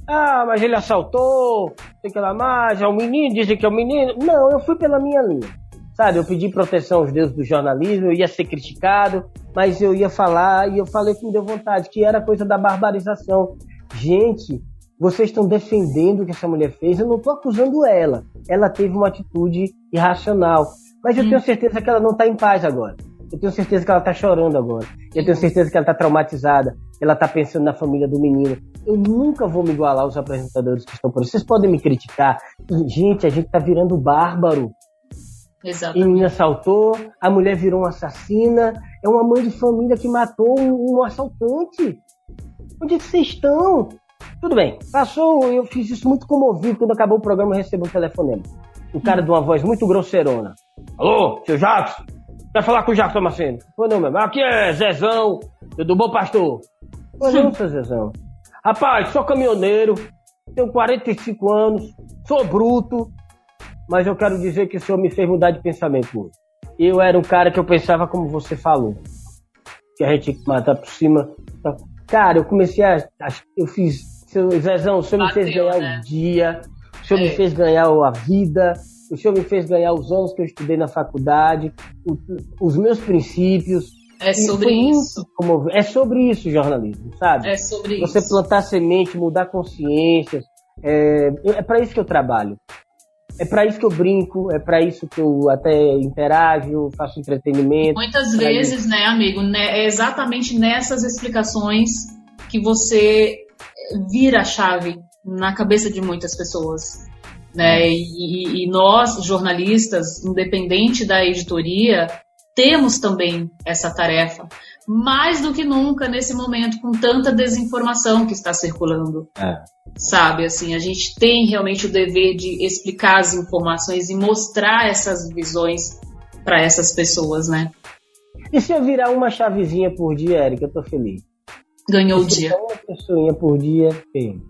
Ah, mas ele assaltou, tem que lá mais, é um menino, dizem que é um menino. Não, eu fui pela minha linha. Sabe, eu pedi proteção aos deuses do jornalismo, eu ia ser criticado, mas eu ia falar e eu falei que me deu vontade, que era coisa da barbarização. Gente, vocês estão defendendo o que essa mulher fez, eu não estou acusando ela. Ela teve uma atitude irracional. Mas eu hum. tenho certeza que ela não está em paz agora. Eu tenho certeza que ela tá chorando agora. Eu tenho certeza que ela tá traumatizada. Ela tá pensando na família do menino. Eu nunca vou me igualar aos apresentadores que estão por aí. Vocês podem me criticar. Gente, a gente tá virando bárbaro. Exatamente. E menina assaltou, a mulher virou uma assassina. É uma mãe de família que matou um, um assaltante. Onde é que vocês estão? Tudo bem, passou, eu fiz isso muito comovido. Quando acabou o programa, eu recebi um telefonema. O cara de uma voz muito grosseirona. Alô, seu Jackson? Vai falar com o Jacques Damasceno. Pô, não, meu. Aqui é Zezão, do Bom Pastor. Pô, não, seu Zezão. Rapaz, sou caminhoneiro, tenho 45 anos, sou bruto, mas eu quero dizer que o senhor me fez mudar de pensamento hoje. Eu era um cara que eu pensava como você falou. Que a gente tinha que matar por cima. Cara, eu comecei a. eu fiz. Seu Zezão, o senhor Bateu, me fez ganhar né? o dia, o senhor é. me fez ganhar a vida, o senhor me fez ganhar os anos que eu estudei na faculdade, o, os meus princípios. É sobre isso. Como, é sobre isso jornalismo, sabe? É sobre Você isso. plantar semente, mudar consciências. É, é para isso que eu trabalho. É para isso que eu brinco, é para isso que eu até interajo, faço entretenimento. Muitas vezes, isso. né, amigo, né, é exatamente nessas explicações que você vira a chave na cabeça de muitas pessoas. Né? E, e nós, jornalistas, independente da editoria, temos também essa tarefa, mais do que nunca nesse momento, com tanta desinformação que está circulando. É. Sabe, assim, a gente tem realmente o dever de explicar as informações e mostrar essas visões para essas pessoas, né? E se eu virar uma chavezinha por dia, Érica, eu tô feliz. Ganhou o dia. Uma pessoinha por dia, bem.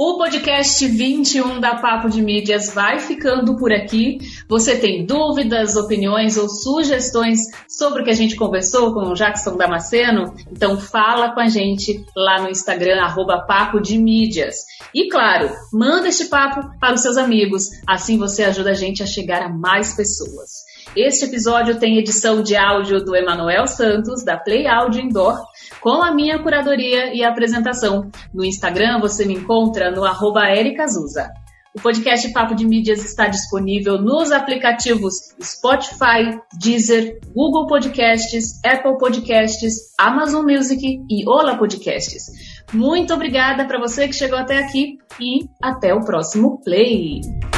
O podcast 21 da Papo de Mídias vai ficando por aqui. Você tem dúvidas, opiniões ou sugestões sobre o que a gente conversou com o Jackson Damasceno? Então fala com a gente lá no Instagram, arroba Papo de Mídias. E claro, manda este papo para os seus amigos, assim você ajuda a gente a chegar a mais pessoas. Este episódio tem edição de áudio do Emanuel Santos, da Play Audio Indoor, com a minha curadoria e apresentação. No Instagram você me encontra no arroba O podcast Papo de Mídias está disponível nos aplicativos Spotify, Deezer, Google Podcasts, Apple Podcasts, Amazon Music e Ola Podcasts. Muito obrigada para você que chegou até aqui e até o próximo Play!